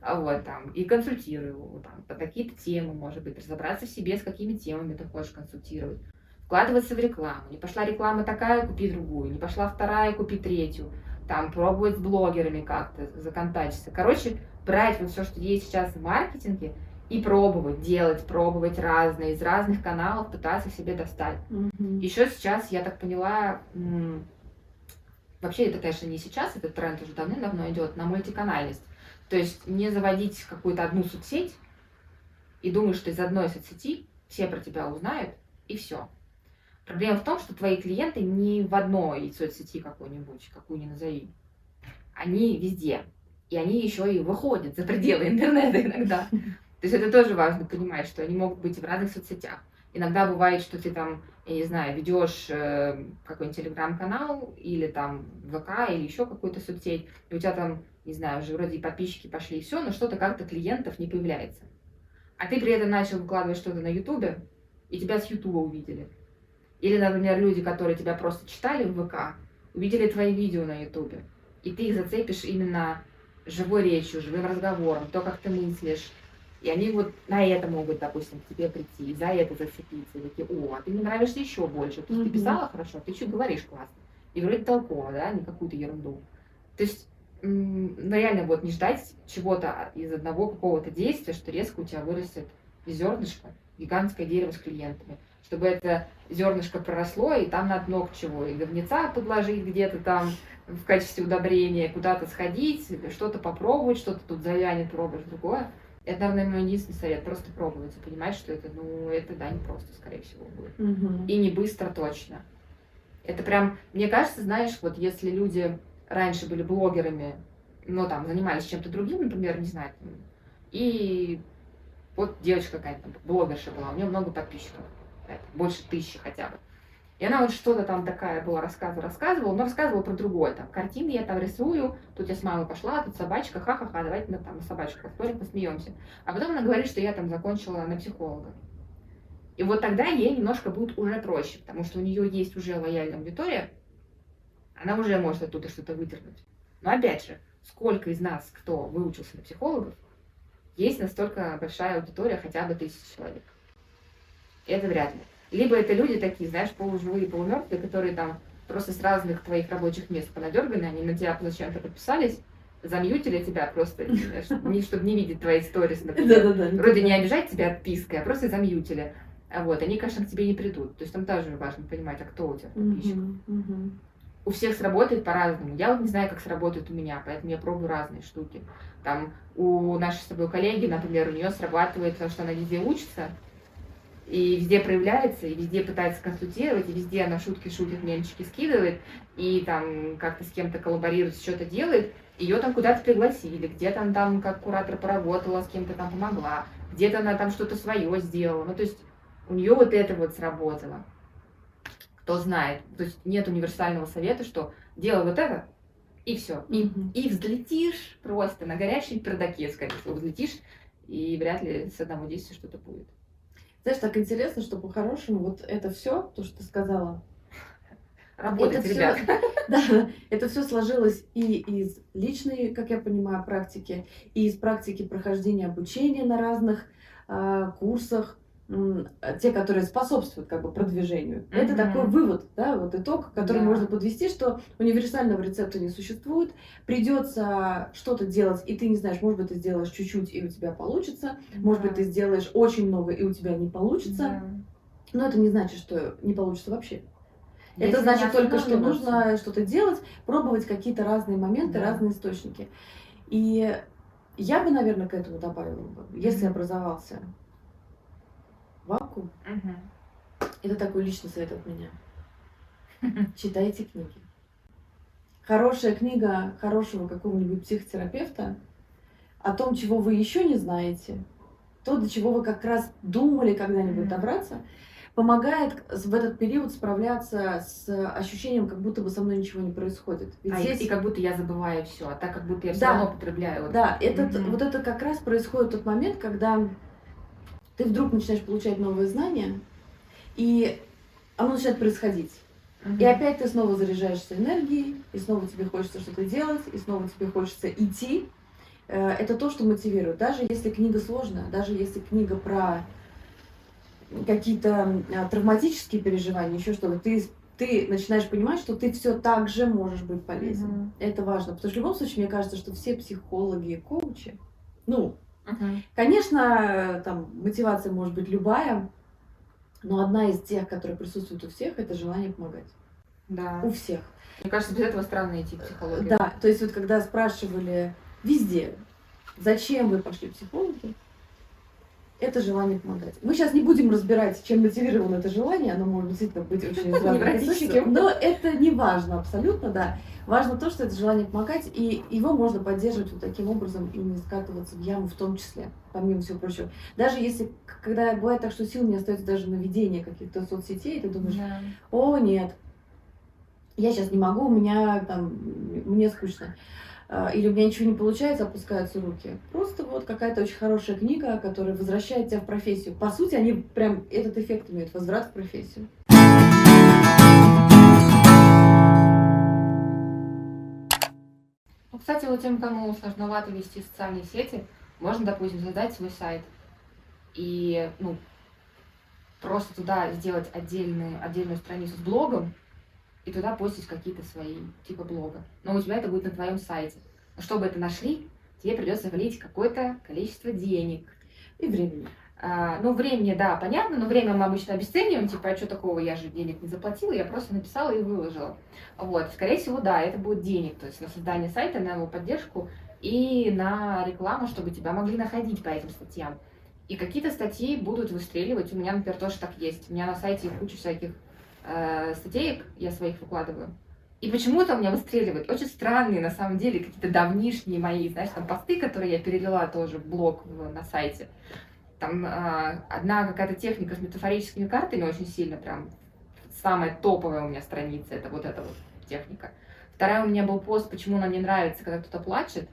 А Вот там, и консультирую там, по какие-то темы, может быть, разобраться в себе, с какими темами ты хочешь консультировать. Вкладываться в рекламу. Не пошла реклама такая, купи другую. Не пошла вторая, купи третью. Там пробовать с блогерами как-то законтачиться. Короче, брать вот все, что есть сейчас в маркетинге, и пробовать, делать, пробовать разные, из разных каналов пытаться себе достать. Мгм. Еще сейчас, я так поняла, вообще это, конечно, не сейчас, этот тренд уже давным-давно идет на мультиканальность. То есть не заводить какую-то одну соцсеть и думать, что из одной соцсети все про тебя узнают, и все. Проблема в том, что твои клиенты не в одной соцсети какой-нибудь, какую ни назови. Они везде. И они еще и выходят за пределы интернета иногда. То есть это тоже важно понимать, что они могут быть в разных соцсетях. Иногда бывает, что ты там, я не знаю, ведешь э, какой-нибудь телеграм-канал или там ВК или еще какую-то соцсеть, и у тебя там, не знаю, уже вроде и подписчики пошли и все, но что-то как-то клиентов не появляется. А ты при этом начал выкладывать что-то на Ютубе, и тебя с Ютуба увидели. Или, например, люди, которые тебя просто читали в ВК, увидели твои видео на Ютубе, и ты их зацепишь именно живой речью, живым разговором, то, как ты мыслишь, и они вот на это могут, допустим, к тебе прийти, и за это зацепиться. И такие, о, а ты мне нравишься еще больше. То есть ты Мгм. писала хорошо, ты что говоришь классно. И вроде толково, да, не какую-то ерунду. То есть, ну реально вот не ждать чего-то из одного какого-то действия, что резко у тебя вырастет зернышко, гигантское дерево с клиентами. Чтобы это зернышко проросло, и там надо много чего. И говнеца подложить где-то там в качестве удобрения, куда-то сходить, что-то попробовать, что-то тут завянет, пробуешь другое. Это, наверное, мой единственный совет. Просто пробовать и понимать, что это, ну, это, да, не просто, скорее всего, будет. Мгм. И не быстро точно. Это прям, мне кажется, знаешь, вот если люди раньше были блогерами, но там занимались чем-то другим, например, не знаю, и вот девочка какая-то блогерша была, у нее много подписчиков, больше тысячи хотя бы. И она вот что-то там такая была, рассказывала, рассказывала, но рассказывала про другое. Там, картины я там рисую, тут я с мамой пошла, тут собачка, ха-ха-ха, давайте мы там на собачку поспорим, посмеемся. А потом она говорит, что я там закончила на психолога. И вот тогда ей немножко будет уже проще, потому что у нее есть уже лояльная аудитория, она уже может оттуда что-то выдернуть. Но опять же, сколько из нас, кто выучился на психологов, есть настолько большая аудитория, хотя бы тысяч человек. Это вряд ли. Либо это люди такие, знаешь, полуживые, полумертвые, которые там просто с разных твоих рабочих мест понадерганы, они на тебя зачем-то подписались, замьютили тебя просто, знаешь, не, чтобы не видеть твои сторис, например. Вроде не обижать тебя отпиской, а просто замьютили. Вот, они, конечно, к тебе не придут. То есть там тоже важно понимать, а кто у тебя подписчик. У всех сработает по-разному. Я вот не знаю, как сработает у меня, поэтому я пробую разные штуки. Там у нашей с тобой коллеги, например, у нее срабатывает, потому что она везде учится, и везде проявляется, и везде пытается консультировать, и везде она шутки шутит, мемчики скидывает, и там как-то с кем-то коллаборирует, что-то делает, ее там куда-то пригласили, где-то она там как куратор поработала, с кем-то там помогла, где-то она там что-то свое сделала. Ну, то есть у нее вот это вот сработало. Кто знает. То есть нет универсального совета, что делай вот это, и все. И, Мгм. и взлетишь просто на горячем пердаке, скорее всего, взлетишь, и вряд ли с одного действия что-то будет. Знаешь, так интересно, что по-хорошему вот это все, то, что ты сказала, Работать, Это всё- ребят. Да, это все сложилось и из личной, как я понимаю, практики, и из практики прохождения обучения на разных а, курсах, те, которые способствуют как бы продвижению. Это Мгм. такой вывод, да, вот итог, который Да. можно подвести, что универсального рецепта не существует, придется что-то делать, и ты не знаешь, может быть, ты сделаешь чуть-чуть, и у тебя получится, может быть, ты сделаешь очень много, и у тебя не получится, Да. но это не значит, что не получится вообще. Если Это значит только, что нужно что-то делать, пробовать какие-то разные моменты, Да. разные источники. И я бы, наверное, к этому добавила бы, если Мгм. образовался вакуум, Мгм. это такой личный совет от меня. Читайте книги. Хорошая книга хорошего какого-нибудь психотерапевта о том, чего вы еще не знаете, то, до чего вы как раз думали когда-нибудь добраться, помогает в этот период справляться с ощущением, как будто бы со мной ничего не происходит. Ведь А здесь- и как будто я забываю все, а так как будто я все Да. равно потребляю. вот. Да, этот, Мгм. вот это как раз происходит тот момент, когда ты вдруг начинаешь получать новые знания, и оно начинает происходить. Мгм. И опять ты снова заряжаешься энергией, и снова тебе хочется что-то делать, и снова тебе хочется идти. Э, Это то, что мотивирует. Даже если книга сложная, даже если книга про какие-то а, травматические переживания, еще что-то, ты, ты начинаешь понимать, что ты все так же можешь быть полезен. Мгм. Это важно. Потому что в любом случае, мне кажется, что все психологи и коучи, ну, Конечно, там мотивация может быть любая, но одна из тех, которые присутствует у всех, это желание помогать. Да. У всех. Мне кажется, без этого странно идти в психологию. Да, то есть вот когда спрашивали везде, зачем вы пошли психологи, это желание помогать. Мы сейчас не будем разбирать, чем мотивировано это желание, оно может действительно быть очень из разных Невротическим. источников, но это не важно абсолютно, да. Важно то, что это желание помогать, и его можно поддерживать вот таким образом и не скатываться в яму в том числе, помимо всего прочего. Даже если, когда бывает так, что сил не остается даже на ведение каких-то соцсетей, ты думаешь, Да. о, нет, я сейчас не могу, у меня там, мне скучно. А, Или у меня ничего не получается, опускаются руки. Просто вот какая-то очень хорошая книга, которая возвращает тебя в профессию. По сути, они прям этот эффект имеют, возврат в профессию. Ну, кстати, вот тем, кому сложновато вести социальные сети, можно, допустим, создать свой сайт и, ну, просто туда сделать отдельную, отдельную страницу с блогом и туда постить какие-то свои типа блога. Но у тебя это будет на твоем сайте. Но чтобы это нашли, тебе придется влить какое-то количество денег. И времени. А, ну, времени, да, понятно, но время мы обычно обесцениваем, типа, а что такого, я же денег не заплатила, я просто написала и выложила. Вот, скорее всего, да, это будет денег, то есть на создание сайта, на его поддержку и на рекламу, чтобы тебя могли находить по этим статьям. И какие-то статьи будут выстреливать, у меня, например, тоже так есть. У меня на сайте куча всяких э, статеек, я своих выкладываю. И почему-то у меня выстреливают очень странные, на самом деле, какие-то давнишние мои, знаешь, там посты, которые я перевела тоже в блог на сайте. Там а, одна какая-то техника с метафорическими картами очень сильно прям самая топовая у меня страница, это вот эта вот техника. Вторая у меня был пост, почему нам не нравится, когда кто-то плачет,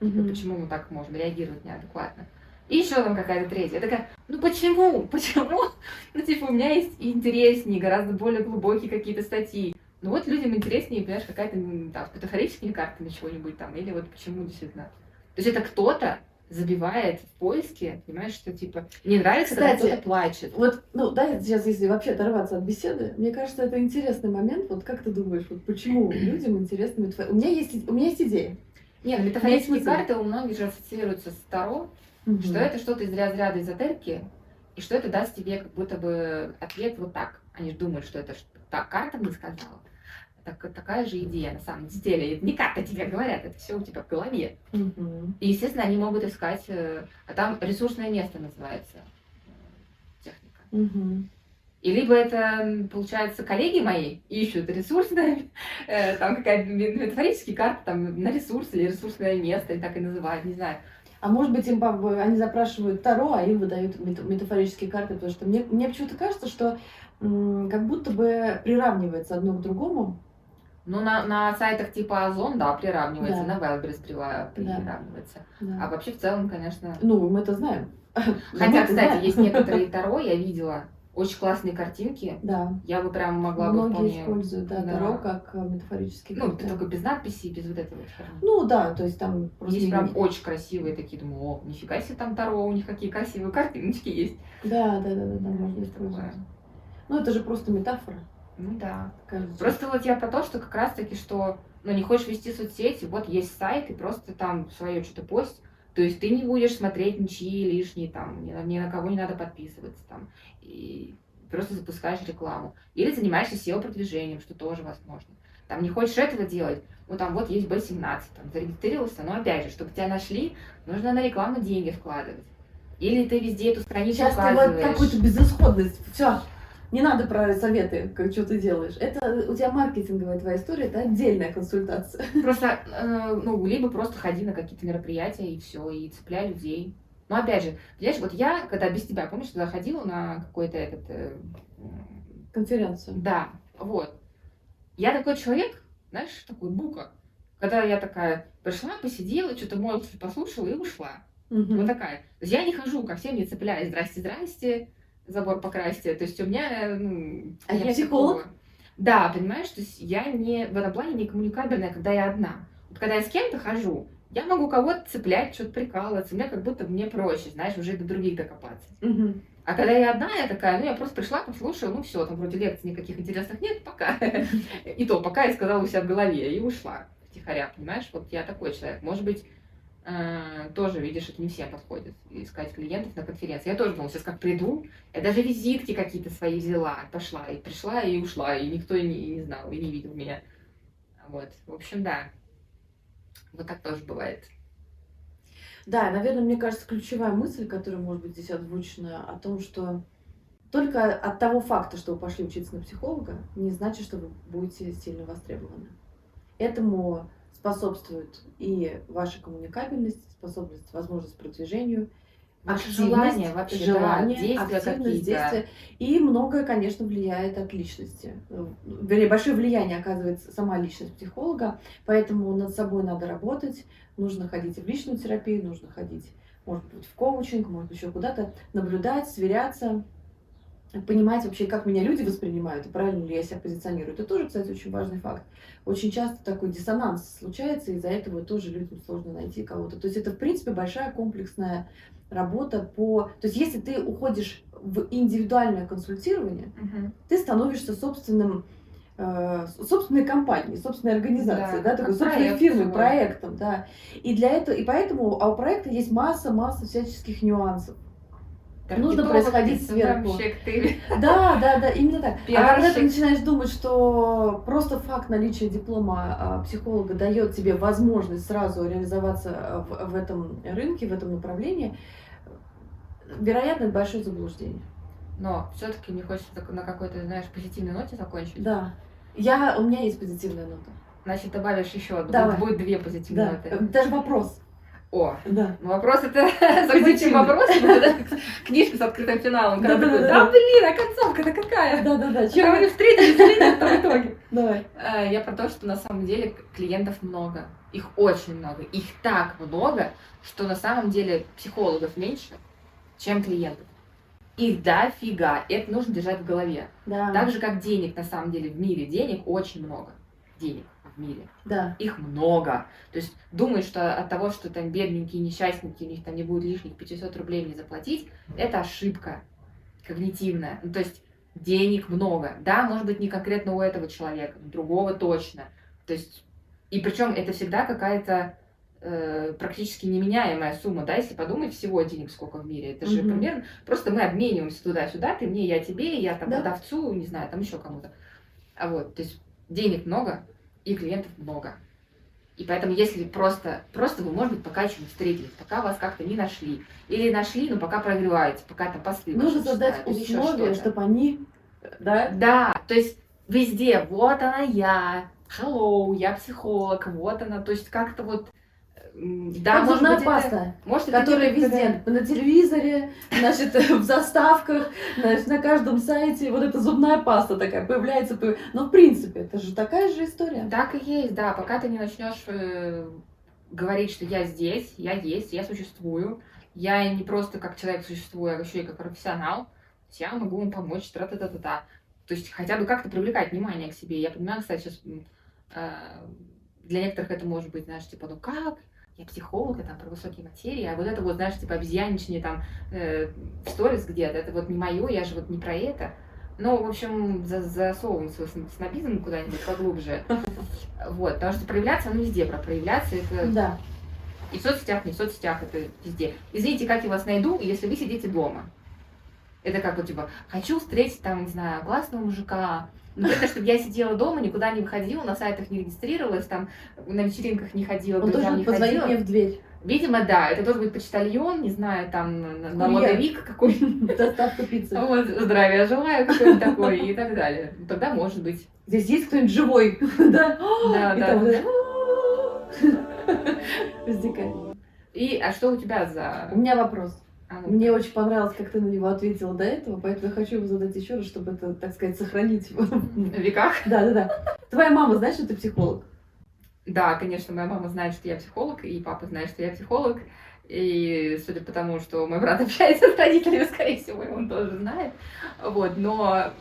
Мгм. почему мы так можем реагировать неадекватно. И еще там какая-то третья. Я такая, ну почему? Почему? Ну, типа, у меня есть интереснее, гораздо более глубокие какие-то статьи. Ну вот людям интереснее, понимаешь, какая-то там, с метафорическими картами чего-нибудь там, или вот почему действительно. То есть это кто-то забивает в поиске, понимаешь, что типа не нравится, когда Кстати, кто-то плачет. Вот, ну, да, сейчас, если вообще оторваться от беседы, мне кажется, это интересный момент. Вот как ты думаешь, вот почему людям интересны метафоры? У меня есть, у меня есть идея. Нет, метафорические смысл. карты у многих же ассоциируются с Таро, что это что-то из разряда эзотерики, и что это даст тебе как будто бы ответ вот так. Они же думают, что это так карта мне сказала. Так, такая же идея на самом деле. Это не карта тебе говорят, это все у тебя в голове. Мгм. И, естественно, они могут искать, э, а там ресурсное место называется э, техника. Мгм. И либо это, получается, коллеги мои ищут ресурсное, э, там какая-то ме- метафорические карты там на ресурс или ресурсное место, и так и называют, не знаю. А может быть, им они запрашивают Таро, а им выдают мет- метафорические карты, потому что мне, мне почему-то кажется, что как будто бы приравнивается одно к другому. Ну, на, на сайтах типа Озон, да, приравнивается, Да. на Wildberries приравнивается. Да. А вообще, в целом, конечно... Ну, мы это знаем. Хотя, кстати, есть некоторые Таро, я видела, очень классные картинки. Да. Я бы прям могла бы Многие вполне... используют да, Да. Таро как э, метафорический Ну, карты. только без надписей, без вот херни. Ну да, то есть там просто... Есть прям очень красивые такие, думаю, о, нифига себе там Таро, у них какие красивые картиночки есть. Да, да, да, да, да, можно использовать. Ну, это же просто метафора, Ну да. кажется. Просто вот я про то, что как раз таки, что ну не хочешь вести соцсети, вот есть сайт, и просто там свое что-то пост. То есть ты не будешь смотреть ничьи лишние, там, ни на, ни на кого не надо подписываться, там, и просто запускаешь рекламу. Или занимаешься SEO-продвижением, что тоже возможно. Там не хочешь этого делать, ну там вот есть B17, там зарегистрировался, но опять же, чтобы тебя нашли, нужно на рекламу деньги вкладывать. Или ты везде эту страницу Сейчас ты вот указываешь. какую-то безысходность. Все, не надо про советы, как что ты делаешь. Это у тебя маркетинговая твоя история, это отдельная консультация. Просто, э, ну, либо просто ходи на какие-то мероприятия и все, и цепляй людей. Но опять же, понимаешь, вот я, когда без тебя, помнишь, туда ходила на какой-то этот... э, Конференцию. да, вот. Я такой человек, знаешь, такой бука. Когда я такая пришла, посидела, что-то молча послушала и ушла. Мгм. Вот такая. То есть я не хожу ко всем, не цепляюсь. Здрасте, здрасте, забор покрасьте. То есть у меня, э, ну... А я психолог? такого. Да, понимаешь, то есть я не в этом плане не коммуникабельная, когда я одна. Вот когда я с кем-то хожу, я могу кого-то цеплять, что-то прикалываться, мне как будто мне проще, знаешь, уже до других докопаться. Мгм. А когда я одна, я такая, ну я просто пришла, послушала, ну все, там вроде лекций никаких интересных нет, пока. И то, пока я сказала у себя в голове и ушла втихаря, понимаешь? Вот я такой человек. Может быть, тоже, видишь, это не всем подходит, искать клиентов на конференции. Я тоже думала, сейчас как приду, я даже визитки какие-то свои взяла, пошла, и пришла, и ушла, и никто не, не знал, и не видел меня. Вот, в общем, да. Вот так тоже бывает. Да, наверное, мне кажется, ключевая мысль, которая может быть здесь озвучена, о том, что только от того факта, что вы пошли учиться на психолога, не значит, что вы будете сильно востребованы. Этому способствует и ваша коммуникабельность, способность, возможность продвижению, Ваше желание вообще, да, желание, действия активность, действия. И многое, конечно, влияет от личности. Вернее, большое влияние оказывает сама личность психолога, поэтому над собой надо работать, нужно ходить в личную терапию, нужно ходить, может быть, в коучинг, может быть, еще куда-то, наблюдать, сверяться, понимать вообще, как меня люди воспринимают, и правильно ли я себя позиционирую. Это тоже, кстати, очень важный факт. Очень часто такой диссонанс случается, и из-за этого тоже людям сложно найти кого-то. То есть это, в принципе, большая комплексная работа по... То есть если ты уходишь в индивидуальное консультирование, Мгм. ты становишься собственным э, собственной компанией, собственной организацией, Да, да, такой собственной фирмой, проектом, да. И для этого, и поэтому, а у проекта есть масса-масса всяческих нюансов. Нужно происходить сверху. Да, да, да, именно так. А когда ты Пиарщик. начинаешь думать, что просто факт наличия диплома а, психолога дает тебе возможность сразу реализоваться а, в, в этом рынке, в этом направлении, вероятно, это большое заблуждение. Но все-таки мне хочется на какой-то, знаешь, позитивной ноте закончить. Да. Я, у меня есть позитивная нота. Значит, добавишь еще одну. Давай. Будет две позитивные Да. ноты. Даже вопрос. О, Да. вопрос это закончим это Книжка с открытым финалом. Когда такой, Да-да-да-да. да блин, а концовка-то какая? Да, да, да. Чем мы встретились или нет в итоге? Давай. Э, Я про то, что на самом деле клиентов много. Их очень много. Их так много, что на самом деле психологов меньше, чем клиентов. Их дофига. Это нужно держать в голове. Да. Так же, как денег, на самом деле, в мире. Денег очень много. Денег в мире. Да. Их много. То есть думают, что от того, что там бедненькие, несчастненькие, у них там не будет лишних 500 рублей не заплатить, это ошибка когнитивная. Ну, то есть денег много. Да, может быть, не конкретно у этого человека, другого точно. То есть, и причем это всегда какая-то э, практически неменяемая сумма, да, если подумать, всего денег сколько в мире. Это же Мгм. примерно, просто мы обмениваемся туда-сюда, ты мне, я тебе, я там Да. продавцу, не знаю, там еще кому-то. А вот, то есть денег много и клиентов много. И поэтому, если просто, просто вы, может быть, пока еще не встретились, пока вас как-то не нашли, или нашли, но пока прогреваете, пока там посты Нужно создать условия, чтобы они, да, Да, то есть везде, вот она я, hello, я психолог, вот она, то есть как-то вот, да, как зубная быть, паста, это, может, это которая где-то везде, на телевизоре, значит, в заставках, значит, на каждом сайте, вот эта зубная паста такая появляется. появ- Но в принципе, это же такая же история. Так и есть, да, пока ты не начнешь э, говорить, что я здесь, я есть, я существую, я не просто как человек существую, а еще и как профессионал, я могу вам помочь, тра-та-та-та-та. То есть хотя бы как-то привлекать внимание к себе. Я понимаю, кстати, сейчас э, для некоторых это может быть, знаешь, типа, ну как, я психолог, я там про высокие материи, а вот это вот, знаешь, типа обезьяничание там э, в сторис где-то, это вот не мое, я же вот не про это. Ну, в общем, за- засовываем свой сн- снобизм куда-нибудь поглубже. Вот, потому что проявляться, оно везде про проявляться, это Да. и в соцсетях, не в соцсетях, это везде. Извините, как я вас найду, если вы сидите дома. Это как вот, типа, хочу встретить там, не знаю, классного мужика. Ну, это, чтобы я сидела дома, никуда не выходила, на сайтах не регистрировалась, там, на вечеринках не ходила, Он должен не ходила. мне в дверь. Видимо, да, это должен быть почтальон, не знаю, там, налоговик какой-нибудь. Доставка пиццы. Вот, здравия желаю, какой-нибудь такой, и так далее. Ну, Тогда может быть. Здесь есть кто-нибудь живой? Да. Да, да. возникает. И, а что у тебя за... У меня вопрос. А, ну, Мне очень понравилось, как ты на него ответила до этого, поэтому я хочу его задать еще раз, чтобы это, так сказать, сохранить. в веках? Да, да, да. Твоя мама знает, что ты психолог? Да, конечно, моя мама знает, что я психолог, и папа знает, что я психолог. И судя по тому, что мой брат общается с родителями, скорее всего, он тоже знает. Вот, но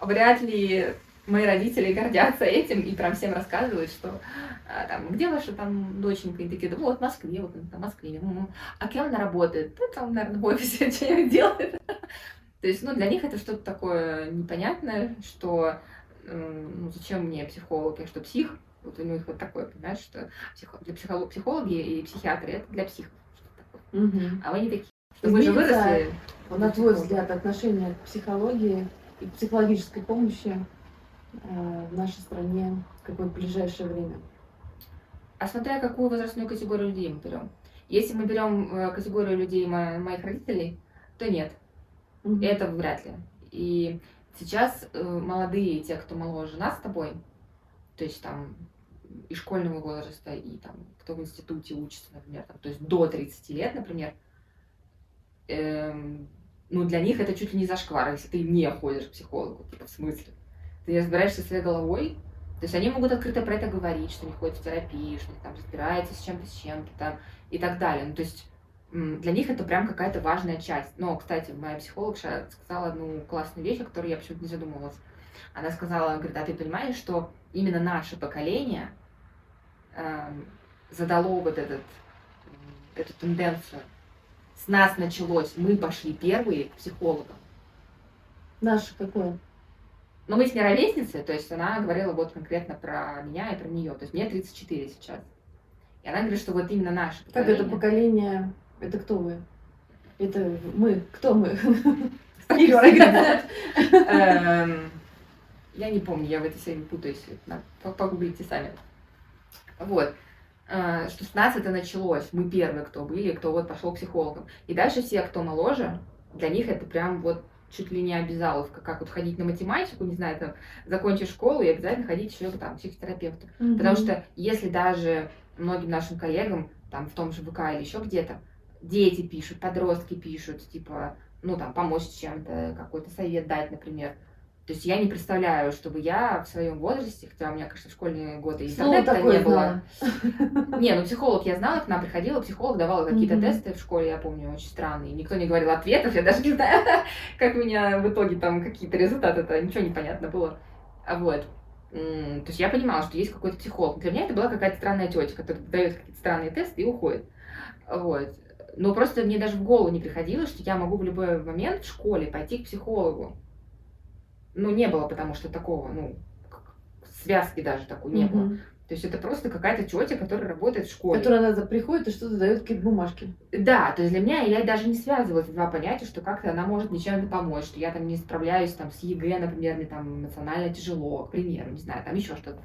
вряд ли мои родители гордятся этим и прям всем рассказывают, что а, там, где ваша там доченька? И такие, да вот в Москве, вот в Москве. А кем она работает? Да там, наверное, в офисе что-нибудь делает. То есть, ну, для них это что-то такое непонятное, что ну, зачем мне психолог, я что, псих? Вот у них вот такое, понимаешь, что психо- для психолог, психологи и психиатры это для психов. Угу. А вы не такие. Что мы же выросли. На твой взгляд, отношение к психологии и психологической помощи в нашей стране в какое-то ближайшее время? А смотря какую возрастную категорию людей мы берем. Если мы берем э, категорию людей мо- моих родителей, то нет, Мгм. это вряд ли. И сейчас э, молодые, те, кто моложе нас с тобой, то есть там и школьного возраста, и там кто в институте учится, например, там, то есть до 30 лет, например, эм, ну, для них это чуть ли не зашквар, если ты не ходишь к психологу, типа, в смысле? Ты не разбираешься своей головой, то есть они могут открыто про это говорить, что они ходят в терапию, что там разбираются с чем-то, с чем-то там и так далее. Ну, то есть для них это прям какая-то важная часть. Но, кстати, моя психологша сказала одну классную вещь, о которой я почему-то не задумывалась. Она сказала, говорит, а ты понимаешь, что именно наше поколение эм, задало вот этот, эту тенденцию. С нас началось, мы пошли первые к психологам. Наше какое? Но мы с ней ровесницы, то есть она говорила вот конкретно про меня и про нее. То есть мне 34 сейчас. И она говорит, что вот именно наше Как поколение. это поколение? Это кто вы? Это мы. Кто мы? Эм, Я не помню, я в этой серии путаюсь. Погуглите сами. Вот. Э, Что с нас это началось. Мы первые, кто были, кто вот пошел к психологам. И дальше все, кто моложе, для них это прям вот чуть ли не обязаловка, как вот ходить на математику, не знаю, там, закончишь школу и обязательно ходить еще там, к психотерапевту. Потому что если даже многим нашим коллегам, там, в том же ВК или еще где-то, дети пишут, подростки пишут, типа, ну, там, помочь чем-то, какой-то совет дать, например, То есть я не представляю, чтобы я в своем возрасте, хотя у меня, конечно, в школьные годы Слово интернета не было. знала. Не, ну психолог я знала, к нам приходила, психолог давала какие-то Мгм. тесты в школе, я помню, очень странные. Никто не говорил ответов, я даже не знаю, как у меня в итоге там какие-то результаты, это ничего не понятно было. А Вот. То есть я понимала, что есть какой-то психолог. Для меня это была какая-то странная тетя, которая дает какие-то странные тесты и уходит. Вот. Но просто мне даже в голову не приходило, что я могу в любой момент в школе пойти к психологу. Ну, не было, потому что такого, ну, связки даже такой не было. То есть это просто какая-то тетя, которая работает в школе. Которая надо приходит и что-то дает какие-то бумажки. Да, то есть для меня я даже не связывала эти два понятия, что как-то она может мне чем-то помочь, что я там не справляюсь там с ЕГЭ, например, мне там эмоционально тяжело, к примеру, не знаю, там еще что-то.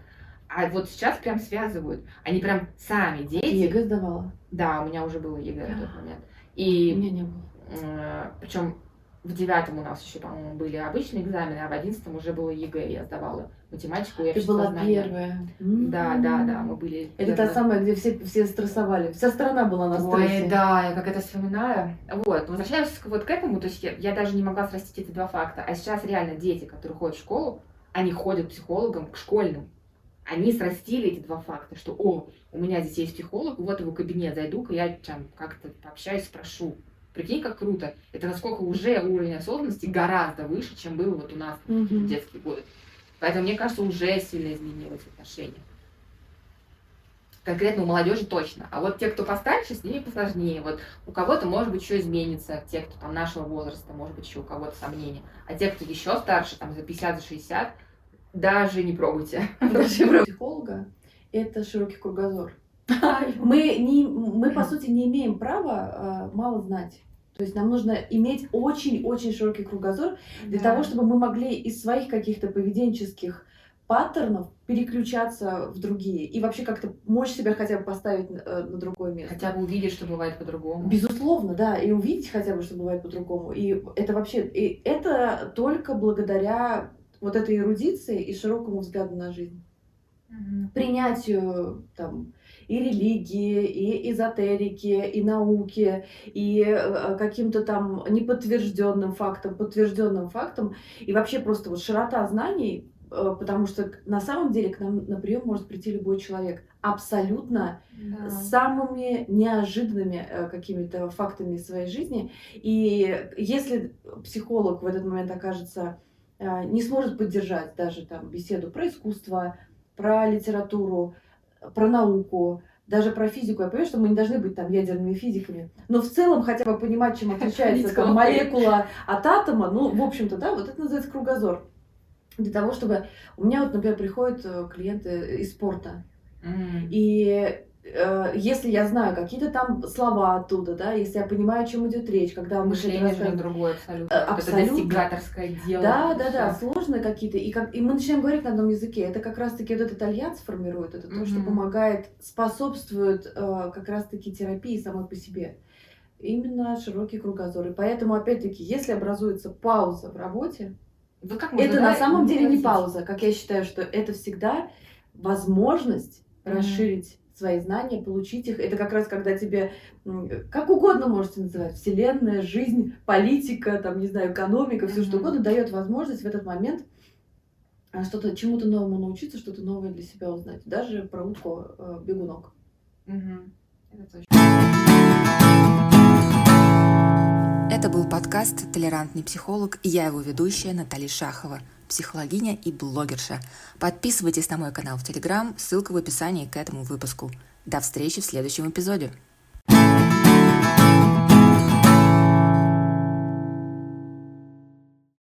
А вот сейчас прям связывают. Они прям сами Ты дети. ЕГЭ сдавала? Да, у меня уже было ЕГЭ в тот момент. У И меня не было. причем в девятом у нас еще, по-моему, были обычные экзамены, а в одиннадцатом уже было ЕГЭ, я сдавала математику и Ты была первая. Да, да, да, мы были. Это та самая, где все, все стрессовали. Вся страна была на стрессе. Ой, да, я как это вспоминаю. Вот, возвращаясь к- вот к этому, то есть я, я даже не могла срастить эти два факта. А сейчас реально дети, которые ходят в школу, они ходят к психологам, к школьным. Они срастили эти два факта, что, о, у меня здесь есть психолог, вот его кабинет, зайду-ка я там как-то пообщаюсь, спрошу. Прикинь, как круто. Это насколько уже уровень осознанности гораздо выше, чем был вот у нас в Мгм. детские годы. Поэтому, мне кажется, уже сильно изменилось отношение. Конкретно у молодежи точно. А вот те, кто постарше, с ними посложнее. Вот у кого-то, может быть, еще изменится, те, кто там нашего возраста, может быть, еще у кого-то сомнения. А те, кто еще старше, там за 50, за 60, даже не пробуйте. Даже. Психолога – это широкий кругозор. Мы, не, мы, по сути, не имеем права э, мало знать. То есть нам нужно иметь очень-очень широкий кругозор для Да. того, чтобы мы могли из своих каких-то поведенческих паттернов переключаться в другие и вообще как-то мочь себя хотя бы поставить э, на другое место. Хотя бы увидеть, что бывает по-другому. Безусловно, да, и увидеть хотя бы, что бывает по-другому. И это вообще, и это только благодаря вот этой эрудиции и широкому взгляду на жизнь. Мгм. Принятию там и религии, и эзотерики, и науки, и э, каким-то там неподтвержденным фактом, подтвержденным фактом, и вообще просто вот широта знаний, э, потому что на самом деле к нам на прием может прийти любой человек абсолютно Да. самыми неожиданными э, какими-то фактами из своей жизни. И если психолог в этот момент окажется не сможет поддержать даже там беседу про искусство, про литературу, про науку, даже про физику. Я понимаю, что мы не должны быть там ядерными физиками, но в целом хотя бы понимать, чем отличается там, молекула от атома, ну, в общем-то, да, вот это называется кругозор. Для того, чтобы... У меня вот, например, приходят э, клиенты из спорта, М. и если я знаю какие-то там слова оттуда, да, если я понимаю, о чем идет речь, когда мы Мышление же рассказываем. другое абсолютно. Э, абсолютно. Это достигаторское дело. Да, да, это да, сложные какие-то. И, как, и мы начинаем говорить на одном языке. Это как раз-таки вот этот альянс формирует, это то, что помогает, способствует э, как раз-таки терапии самой по себе. Именно широкий кругозор. И поэтому, опять-таки, если образуется пауза в работе, Вот как можно, это да, на самом деле не пауза. Как я считаю, что это всегда возможность Мгм. расширить свои знания, получить их. Это как раз когда тебе, как угодно можете называть, вселенная, жизнь, политика, там, не знаю, экономика, все что угодно, дает возможность в этот момент а, что-то, чему-то новому научиться, что-то новое для себя узнать. Даже про утку э, бегунок. Мгм. Это точно. Это был подкаст «Толерантный психолог» и я его ведущая Наталья Шахова, психологиня и блогерша. Подписывайтесь на мой канал в Телеграм, ссылка в описании к этому выпуску. До встречи в следующем эпизоде.